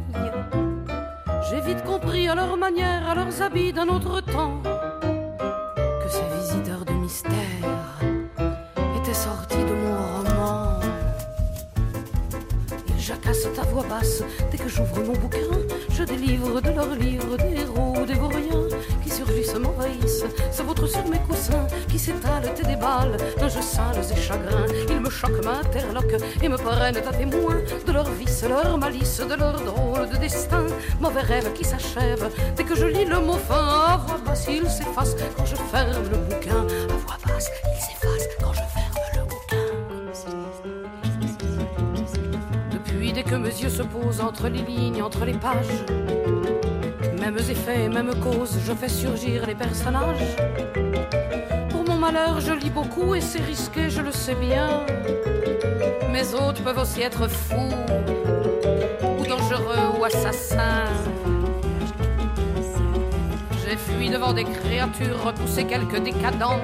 j'ai vite compris à leur manière, à leurs habits d'un autre temps, que ces visiteurs de mystère étaient sortis de mon roman. Ils jacassent à voix basse dès que j'ouvre mon bouquin. Je délivre de leurs livres des héros, des surgissent, m'envahissent, se vautrent sur mes coussins, qui s'étalent et déballent d'un jeu sales et chagrins. Ils me choquent, m'interloquent et me prennent à témoin de leur vice, leur malice, de leur drôle de destin. Mauvais rêve qui s'achève dès que je lis le mot fin à voix basse. Il s'efface quand je ferme le bouquin. À voix basse, il s'efface quand je ferme le bouquin. Depuis dès que mes yeux se posent entre les lignes, entre les pages, Mêmes effets, mêmes causes, je fais surgir les personnages. Pour mon malheur, je lis beaucoup et c'est risqué, je le sais bien. Mes hôtes peuvent aussi être fous, ou dangereux, ou assassins. J'ai fui devant des créatures, repoussé quelques décadents.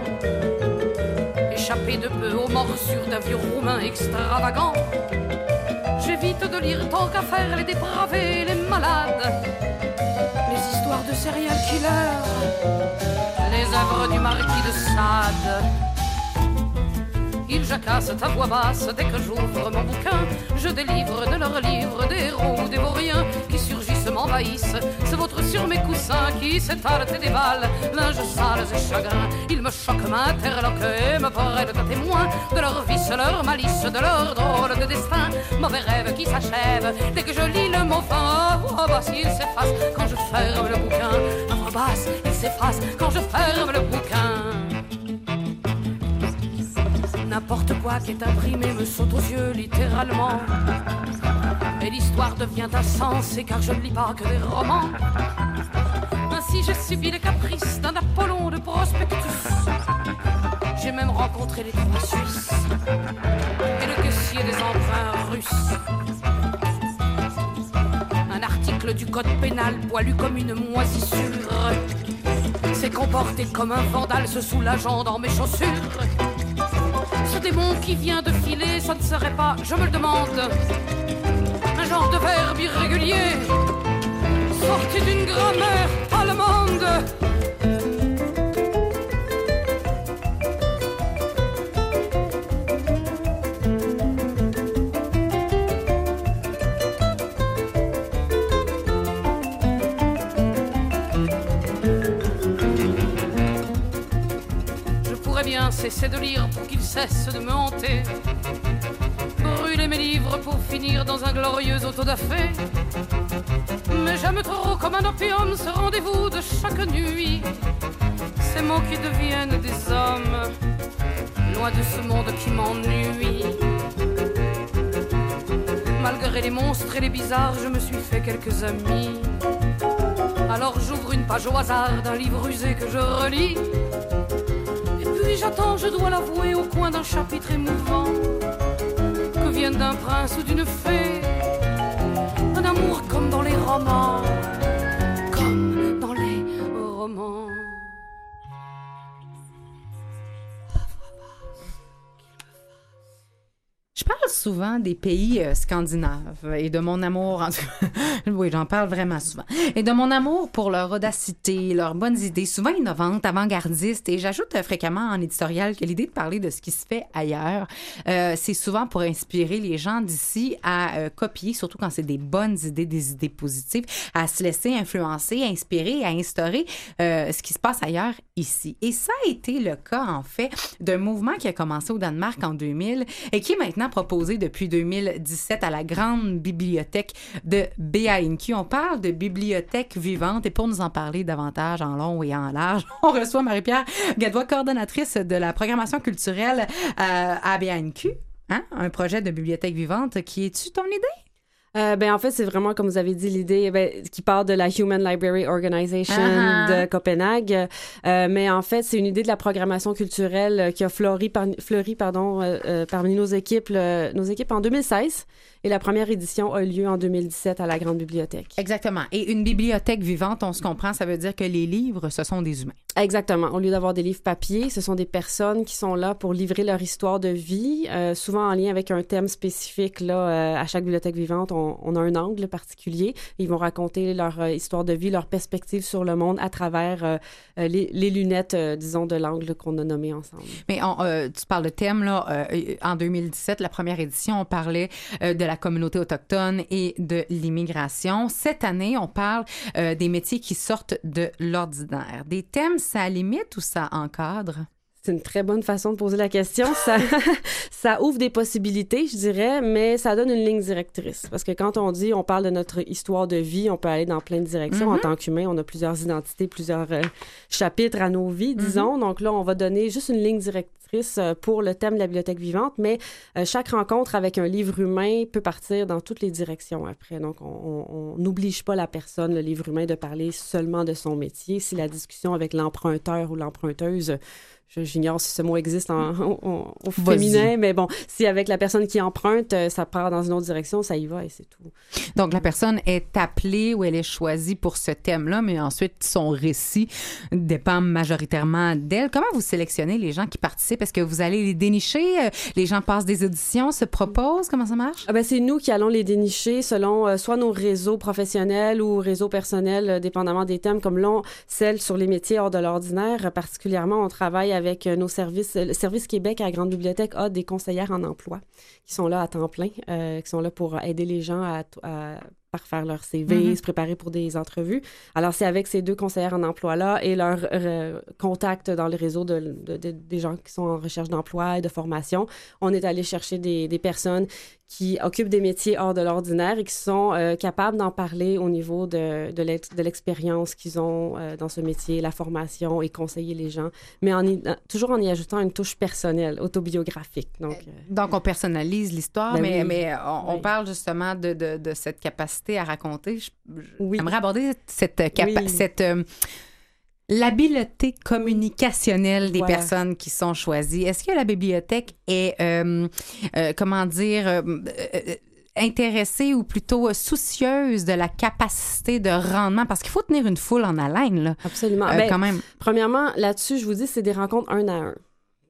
Échappé de peu aux morsures d'un vieux roumain extravagant. J'évite de lire tant qu'à faire les dépravés, les malades. De serial killers, les œuvres du marquis de Sade. Ils jacassent à voix basse dès que j'ouvre mon bouquin. Je délivre de leurs livres des héros, des vauriens qui surgissent, m'envahissent. C'est votre sur mes coussins qui s'étalent et dévalent. Linge sales et chagrins, ils me choquent, m'interloquent et me prennent à témoin de leur vice, leur malice, de leur drôle de destin. Mauvais rêve qui s'achève dès que je lis le mot fin. Oh, bah, s'il s'efface quand je ferme le bouquin. À voix basse, il s'efface quand je ferme le bouquin. N'importe quoi qui est imprimé me saute aux yeux littéralement. Et l'histoire devient insensée car je ne lis pas que des romans. Ainsi j'ai subi les caprices d'un Apollon de prospectus. J'ai même rencontré les trois Suisses et le caissier des emprunts russes. Un article du code pénal poilu comme une moisissure s'est comporté comme un vandale se soulageant dans mes chaussures. Ce démon qui vient de filer, ça ne serait pas, je me le demande, de verbe irrégulier, sorti d'une grammaire allemande. Je pourrais bien cesser de lire pour qu'il cesse de me hanter. Pour finir dans un glorieux autodafé. Mais j'aime trop comme un opium ce rendez-vous de chaque nuit. Ces mots qui deviennent des hommes, loin de ce monde qui m'ennuie. Malgré les monstres et les bizarres, je me suis fait quelques amis. Alors j'ouvre une page au hasard d'un livre usé que je relis. Et puis j'attends, je dois l'avouer, au coin d'un chapitre émouvant, que vienne d'un prince ou d'une fée, un amour comme dans les romans, comme dans les romans. Souvent des pays euh, scandinaves. Et de mon amour, en tout cas, oui, j'en parle vraiment souvent, et de mon amour pour leur audacité, leurs bonnes idées, souvent innovantes, avant-gardistes, et j'ajoute euh, fréquemment en éditorial que l'idée de parler de ce qui se fait ailleurs, euh, c'est souvent pour inspirer les gens d'ici à copier, surtout quand c'est des bonnes idées, des idées positives, à se laisser influencer, inspirer, à instaurer ce qui se passe ailleurs ici. Et ça a été le cas, en fait, d'un mouvement qui a commencé au Danemark en 2000 et qui est maintenant proposé depuis 2017 à la grande bibliothèque de BANQ. On parle de bibliothèque vivante et pour nous en parler davantage en long et en large, on reçoit Marie-Pierre Gadois, coordonnatrice de la programmation culturelle euh, à BANQ. Hein? Un projet de bibliothèque vivante qui est-tu ton idée? Euh, ben en fait c'est vraiment comme vous avez dit l'idée ben, qui part de la Human Library Organization Ah. de Copenhague Euh, mais en fait c'est une idée de la programmation culturelle euh, qui a fleuri, par, fleuri pardon euh, euh, parmi nos équipes nos équipes en 2016 et la première édition a eu lieu en 2017 à la Grande Bibliothèque. Exactement. Et une bibliothèque vivante, on se comprend, ça veut dire que les livres, ce sont des humains. Exactement. Au lieu d'avoir des livres papier, ce sont des personnes qui sont là pour livrer leur histoire de vie, euh, souvent en lien avec un thème spécifique. Là, euh, à chaque bibliothèque vivante, on, on a un angle particulier. Ils vont raconter leur euh, histoire de vie, leur perspective sur le monde à travers les, les lunettes, disons, de l'angle qu'on a nommé ensemble. Mais on, tu parles de thème, là. en 2017, la première édition, on parlait de la communauté autochtone et de l'immigration. Cette année, on parle euh, des métiers qui sortent de l'ordinaire. Des thèmes, ça limite ou ça encadre? C'est une très bonne façon de poser la question. Ça, ça ouvre des possibilités, je dirais, mais ça donne une ligne directrice. Parce que quand on dit, on parle de notre histoire de vie, on peut aller dans plein de directions. En Mhm. tant qu'humain, on a plusieurs identités, plusieurs euh, chapitres à nos vies, disons. Donc là, on va donner juste une ligne directrice euh, pour le thème de la bibliothèque vivante, mais euh, chaque rencontre avec un livre humain peut partir dans toutes les directions après. Donc, on- n'oblige pas la personne, le livre humain, de parler seulement de son métier. Si la discussion avec l'emprunteur ou l'emprunteuse J'ignore si ce mot existe en, en- en- au féminin, mais bon, si avec la personne qui emprunte, euh, ça part dans une autre direction, ça y va et c'est tout. Donc, la personne est appelée ou elle est choisie pour ce thème-là, mais ensuite, son récit dépend majoritairement d'elle. Comment vous sélectionnez les gens qui participent? Est-ce que vous allez les dénicher? Euh, Les gens passent des auditions, se proposent? Comment ça marche? Ah ben, c'est nous qui allons les dénicher selon euh, soit nos réseaux professionnels ou réseaux personnels, euh, dépendamment des thèmes, comme l'on, celle sur les métiers hors de l'ordinaire. Euh, Particulièrement, on travaille avec euh, nos services. Le Service Québec à la Grande Bibliothèque a des conseillères en emploi qui sont là à temps plein, euh, qui sont là pour aider les gens à, à parfaire leur CV, Mhm. se préparer pour des entrevues. Alors, c'est avec ces deux conseillères en emploi-là et leurs euh, contacts dans le réseau de, de- de- des gens qui sont en recherche d'emploi et de formation, on est allé chercher des, des personnes qui occupent des métiers hors de l'ordinaire et qui sont euh, capables d'en parler au niveau de, de l'ex- de l'expérience qu'ils ont euh, dans ce métier, la formation et conseiller les gens, mais en y- toujours en y ajoutant une touche personnelle, autobiographique. Donc, euh, Donc, on personnalise l'histoire, Ben mais, oui. mais on, parle justement de, de- de cette capacité à raconter. Je- Oui. J'aimerais aborder cette, capa- cette l'habileté communicationnelle des Voilà. personnes qui sont choisies. Est-ce que la bibliothèque est, euh, euh, comment dire, euh, intéressée ou plutôt soucieuse de la capacité de rendement? Parce qu'il faut tenir une foule en haleine, là. Absolument. Euh, Ben, quand même. Premièrement, là-dessus, je vous dis, c'est des rencontres un à un.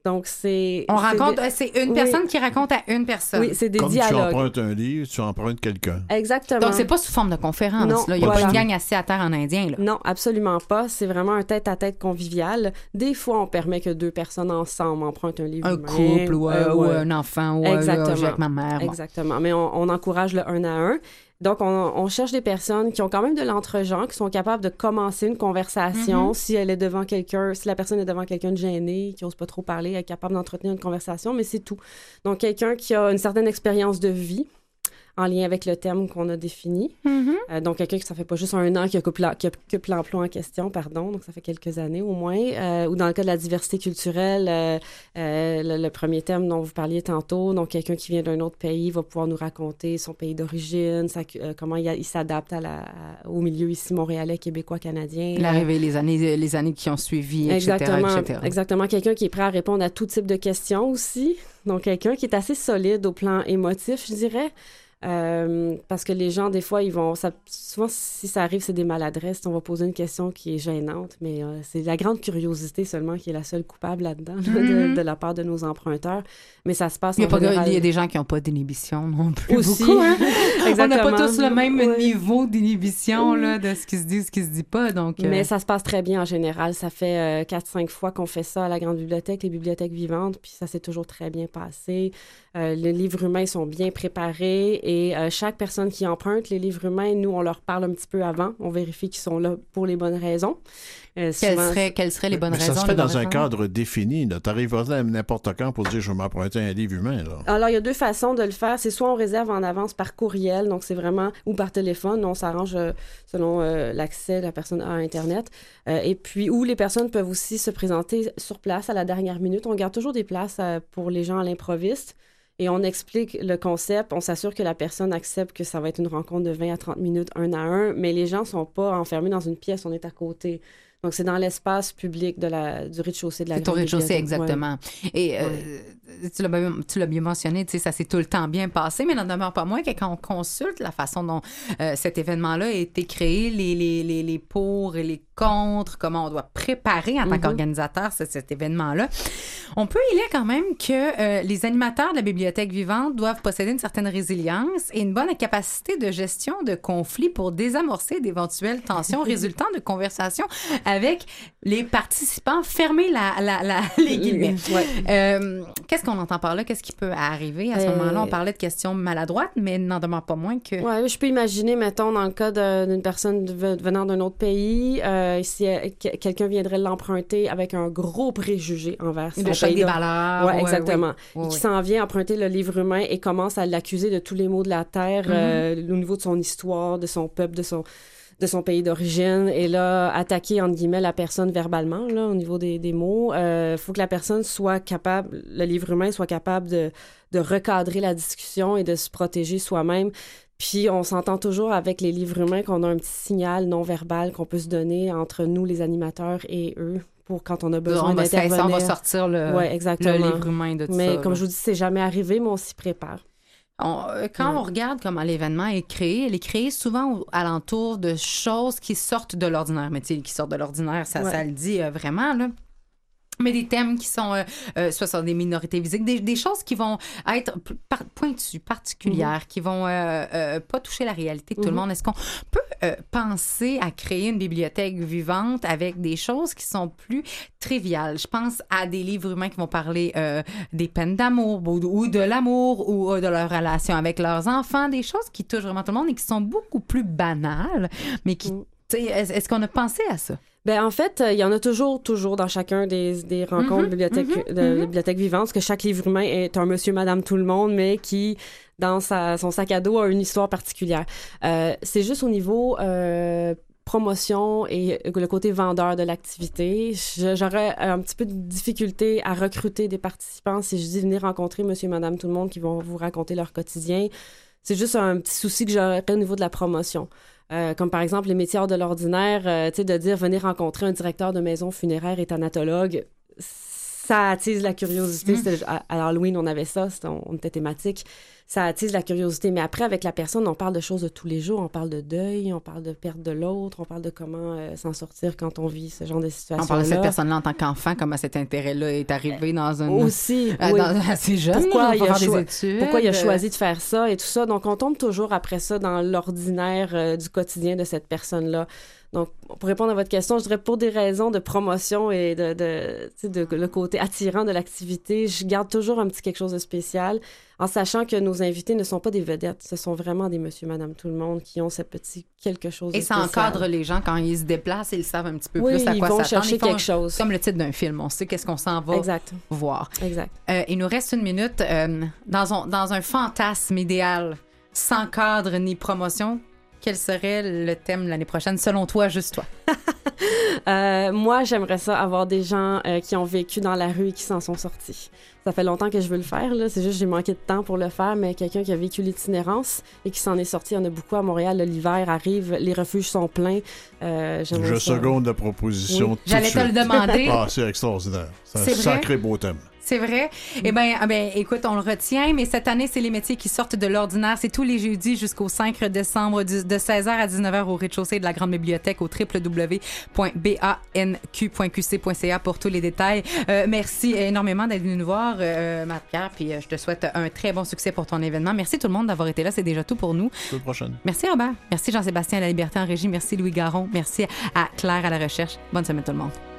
Donc, c'est. On rencontre, des- c'est une Oui. personne qui raconte à une personne. Oui, c'est des Comme tu dialogues. empruntes un livre, tu empruntes quelqu'un. Exactement. Donc, c'est pas sous forme de conférence. Non, là. Il n'y a voilà. pas une gang assise à terre en indien. Là. Non, absolument pas. C'est vraiment un tête-à-tête convivial. Des fois, on permet que deux personnes ensemble empruntent un livre. Un humain. couple ou, Euh, ou un enfant ou euh, Exactement. avec ma mère. bon. Exactement. Mais on, on encourage le un à un. Donc, on, on cherche des personnes qui ont quand même de l'entre-genre, qui sont capables de commencer une conversation. Mhm. Si elle est devant quelqu'un, si la personne est devant quelqu'un de gêné, qui n'ose pas trop parler, elle est capable d'entretenir une conversation, mais c'est tout. Donc, quelqu'un qui a une certaine expérience de vie en lien avec le thème qu'on a défini. Mhm. Euh, donc, quelqu'un qui ça fait pas juste un an qui occupe l'emploi en question, pardon, donc ça fait quelques années au moins. Euh, ou dans le cas de la diversité culturelle, euh, le, le premier thème dont vous parliez tantôt, donc quelqu'un qui vient d'un autre pays va pouvoir nous raconter son pays d'origine, comment il, s'adapte au milieu ici montréalais, québécois, canadien. L'arrivée, les années, les années qui ont suivi, etc. Exactement, etc. exactement. Quelqu'un qui est prêt à répondre à tout type de questions aussi. Donc, quelqu'un qui est assez solide au plan émotif, je dirais. Euh, parce que les gens, des fois, ils vont. Ça, souvent, si ça arrive, c'est des maladresses. On va poser une question qui est gênante, mais euh, c'est la grande curiosité seulement qui est la seule coupable là-dedans, là, de, Mhm. de la part de nos emprunteurs. Mais ça se passe Il y, a pas général- il y a des gens qui n'ont pas d'inhibition non plus. Aussi. Beaucoup, hein? On n'a pas tous le même Ouais. niveau d'inhibition de ce qui se dit, ce qui se dit pas. Donc, euh, Mais ça se passe très bien en général. Ça fait 4-5 fois qu'on fait ça à la Grande Bibliothèque, les bibliothèques vivantes, puis ça s'est toujours très bien passé. Euh, les livres humains sont bien préparés et euh, chaque personne qui emprunte les livres humains, nous, on leur parle un petit peu avant. On vérifie qu'ils sont là pour les bonnes raisons. Euh, quelles, souvent- seraient, quelles seraient les bonnes Mais raisons? ça se fait dans un raisons? cadre défini. Tu arrives pas n'importe quand pour dire je vais m'emprunter un livre humain. Là. Alors, il y a deux façons de le faire. C'est soit on réserve en avance par courriel, donc c'est vraiment, ou par téléphone. On s'arrange euh, selon euh, l'accès de la personne à Internet. Euh, et puis, ou les personnes peuvent aussi se présenter sur place à la dernière minute. On garde toujours des places euh, pour les gens à l'improviste. Et on explique le concept, on s'assure que la personne accepte que ça va être une rencontre de 20 à 30 minutes, un à un, mais les gens sont pas enfermés dans une pièce, on est à côté. Donc, c'est dans l'espace public de la, du rez-de-chaussée de la C'est grande rez-de-chaussée. Ouais. exactement. Et euh, tu l'as bien- tu l'as bien mentionné, tu sais, ça s'est tout le temps bien passé, mais n'en demeure pas moins que quand on consulte la façon dont euh, cet événement-là a été créé, les, les, les, les pour et les contre, comment on doit préparer en tant Mhm. qu'organisateur ce- cet événement-là, On peut y lire quand même que euh, les animateurs de la bibliothèque vivante doivent posséder une certaine résilience et une bonne capacité de gestion de conflits pour désamorcer d'éventuelles tensions résultant de conversations avec les participants. Fermez la, la, la- les guillemets. Ouais. Euh, Qu'est-ce qu'on entend par là? Qu'est-ce qui peut arriver? À ce Euh, moment-là? On parlait de questions maladroites, mais n'en demeure pas moins que... Ouais, je peux imaginer, mettons, dans le cas d'une personne venant d'un autre pays, euh, euh, que- quelqu'un viendrait l'emprunter avec un gros préjugé envers son Le choc des valeurs. Ouais, exactement. oui. Oui, qui s'en vient emprunter le livre humain et commence à l'accuser de tous les maux de la terre Mhm. euh, au niveau de son histoire, de son peuple, de son de son pays d'origine et là attaquer entre guillemets la personne verbalement là au niveau des, des mots il faut que la personne soit capable le livre humain soit capable de, de recadrer la discussion et de se protéger soi-même puis on s'entend toujours avec les livres humains qu'on a un petit signal non verbal qu'on peut se donner entre nous les animateurs et eux pour quand on a besoin ça- ça, d'intervenir. on va sortir le, Ouais, exactement. le livre humain de tout Mais ça, comme là. je vous dis, c'est jamais arrivé, mais on s'y prépare. On- euh, quand Ouais. on regarde comment l'événement est créé, il est créé souvent alentour de choses qui sortent de l'ordinaire. Mais tu sais, qui sortent de l'ordinaire, ça, Ouais. ça le dit euh, vraiment, là. Mais des thèmes qui sont euh, euh, soit sur des minorités physiques, des, des choses qui vont être par- pointues, particulières, qui vont euh, euh, pas toucher la réalité de tout le Mhm. monde. Est-ce qu'on peut euh, penser à créer une bibliothèque vivante avec des choses qui sont plus triviales? Je pense à des livres humains qui vont parler des peines d'amour ou, de l'amour ou de leur relation avec leurs enfants, des choses qui touchent vraiment tout le monde et qui sont beaucoup plus banales, mais qui... Est-ce est-ce qu'on a pensé à ça? Ben, en fait, euh, il y en a toujours, toujours dans chacun des, des rencontres Mhm, bibliothèques, mhm, de mhm. bibliothèques vivantes, parce que chaque livre humain est un monsieur, madame, tout le monde, mais qui, dans sa, son sac à dos, a une histoire particulière. Euh, c'est juste au niveau euh, promotion et le côté vendeur de l'activité. J'aurais un petit peu de difficulté à recruter des participants si je dis venir rencontrer monsieur, madame, tout le monde qui vont vous raconter leur quotidien. C'est juste un petit souci que j'aurais au niveau de la promotion. Euh, comme par exemple les métiers hors de l'ordinaire, euh, tu sais, de dire venir rencontrer un directeur de maison funéraire et thanatologue, ça attise la curiosité. Mm. C'était- À, à Halloween, on avait ça, on était thématique. Ça attise la curiosité. Mais après, avec la personne, on parle de choses de tous les jours. On parle de deuil, on parle de perte de l'autre, on parle de comment euh, s'en sortir quand on vit ce genre de situation. On parle de cette personne-là en tant qu'enfant, comment cet intérêt-là est arrivé dans un... Aussi, Euh, oui. dans- assez jeune, Pourquoi il, a faire des choi- études. pourquoi il a choisi de faire ça et tout ça. Donc, on tombe toujours après ça dans l'ordinaire euh, du quotidien de cette personne-là. Donc, pour répondre à votre question, je dirais pour des raisons de promotion et de, de, tu sais, de le côté attirant de l'activité, je garde toujours un petit quelque chose de spécial en sachant que nos invités ne sont pas des vedettes. Ce sont vraiment des monsieur, madame, tout le monde qui ont ce petit quelque chose de Et ça spécial. encadre les gens quand ils se déplacent, ils savent un petit peu Oui, plus à ils quoi vont s'attendre. chercher Ils font quelque chose. Comme le titre d'un film, on sait qu'est-ce qu'on s'en va Exact. voir. Exact. Euh, il nous reste une minute. euh, dans, un, dans un fantasme idéal, sans cadre ni promotion, quel serait le thème l'année prochaine, selon toi, juste toi? Euh, moi, j'aimerais ça avoir des gens euh, qui ont vécu dans la rue et qui s'en sont sortis. Ça fait longtemps que je veux le faire, là. C'est juste que j'ai manqué de temps pour le faire, mais quelqu'un qui a vécu l'itinérance et qui s'en est sorti, il y en a beaucoup à Montréal. là. L'hiver arrive, les refuges sont pleins. Euh, j'aimerais Je ça. seconde la proposition. Oui. tout de J'allais te le demander. Ah, c'est extraordinaire. C'est un C'est vrai? sacré beau thème. C'est vrai? Eh bien, ah ben, écoute, on le retient, mais cette année, c'est les métiers qui sortent de l'ordinaire. C'est tous les jeudis jusqu'au 5 décembre, du- de 16h à 19h au rez-de-chaussée de la Grande Bibliothèque au www.banq.qc.ca pour tous les détails. Euh, merci énormément d'être venu nous voir, euh, puis euh, je te souhaite un très bon succès pour ton événement. Merci tout le monde d'avoir été là. C'est déjà tout pour nous. La prochaine. Merci Robert. Merci Jean-Sébastien à la Liberté en régie. Merci Louis Garon. Merci à Claire à la recherche. Bonne semaine tout le monde.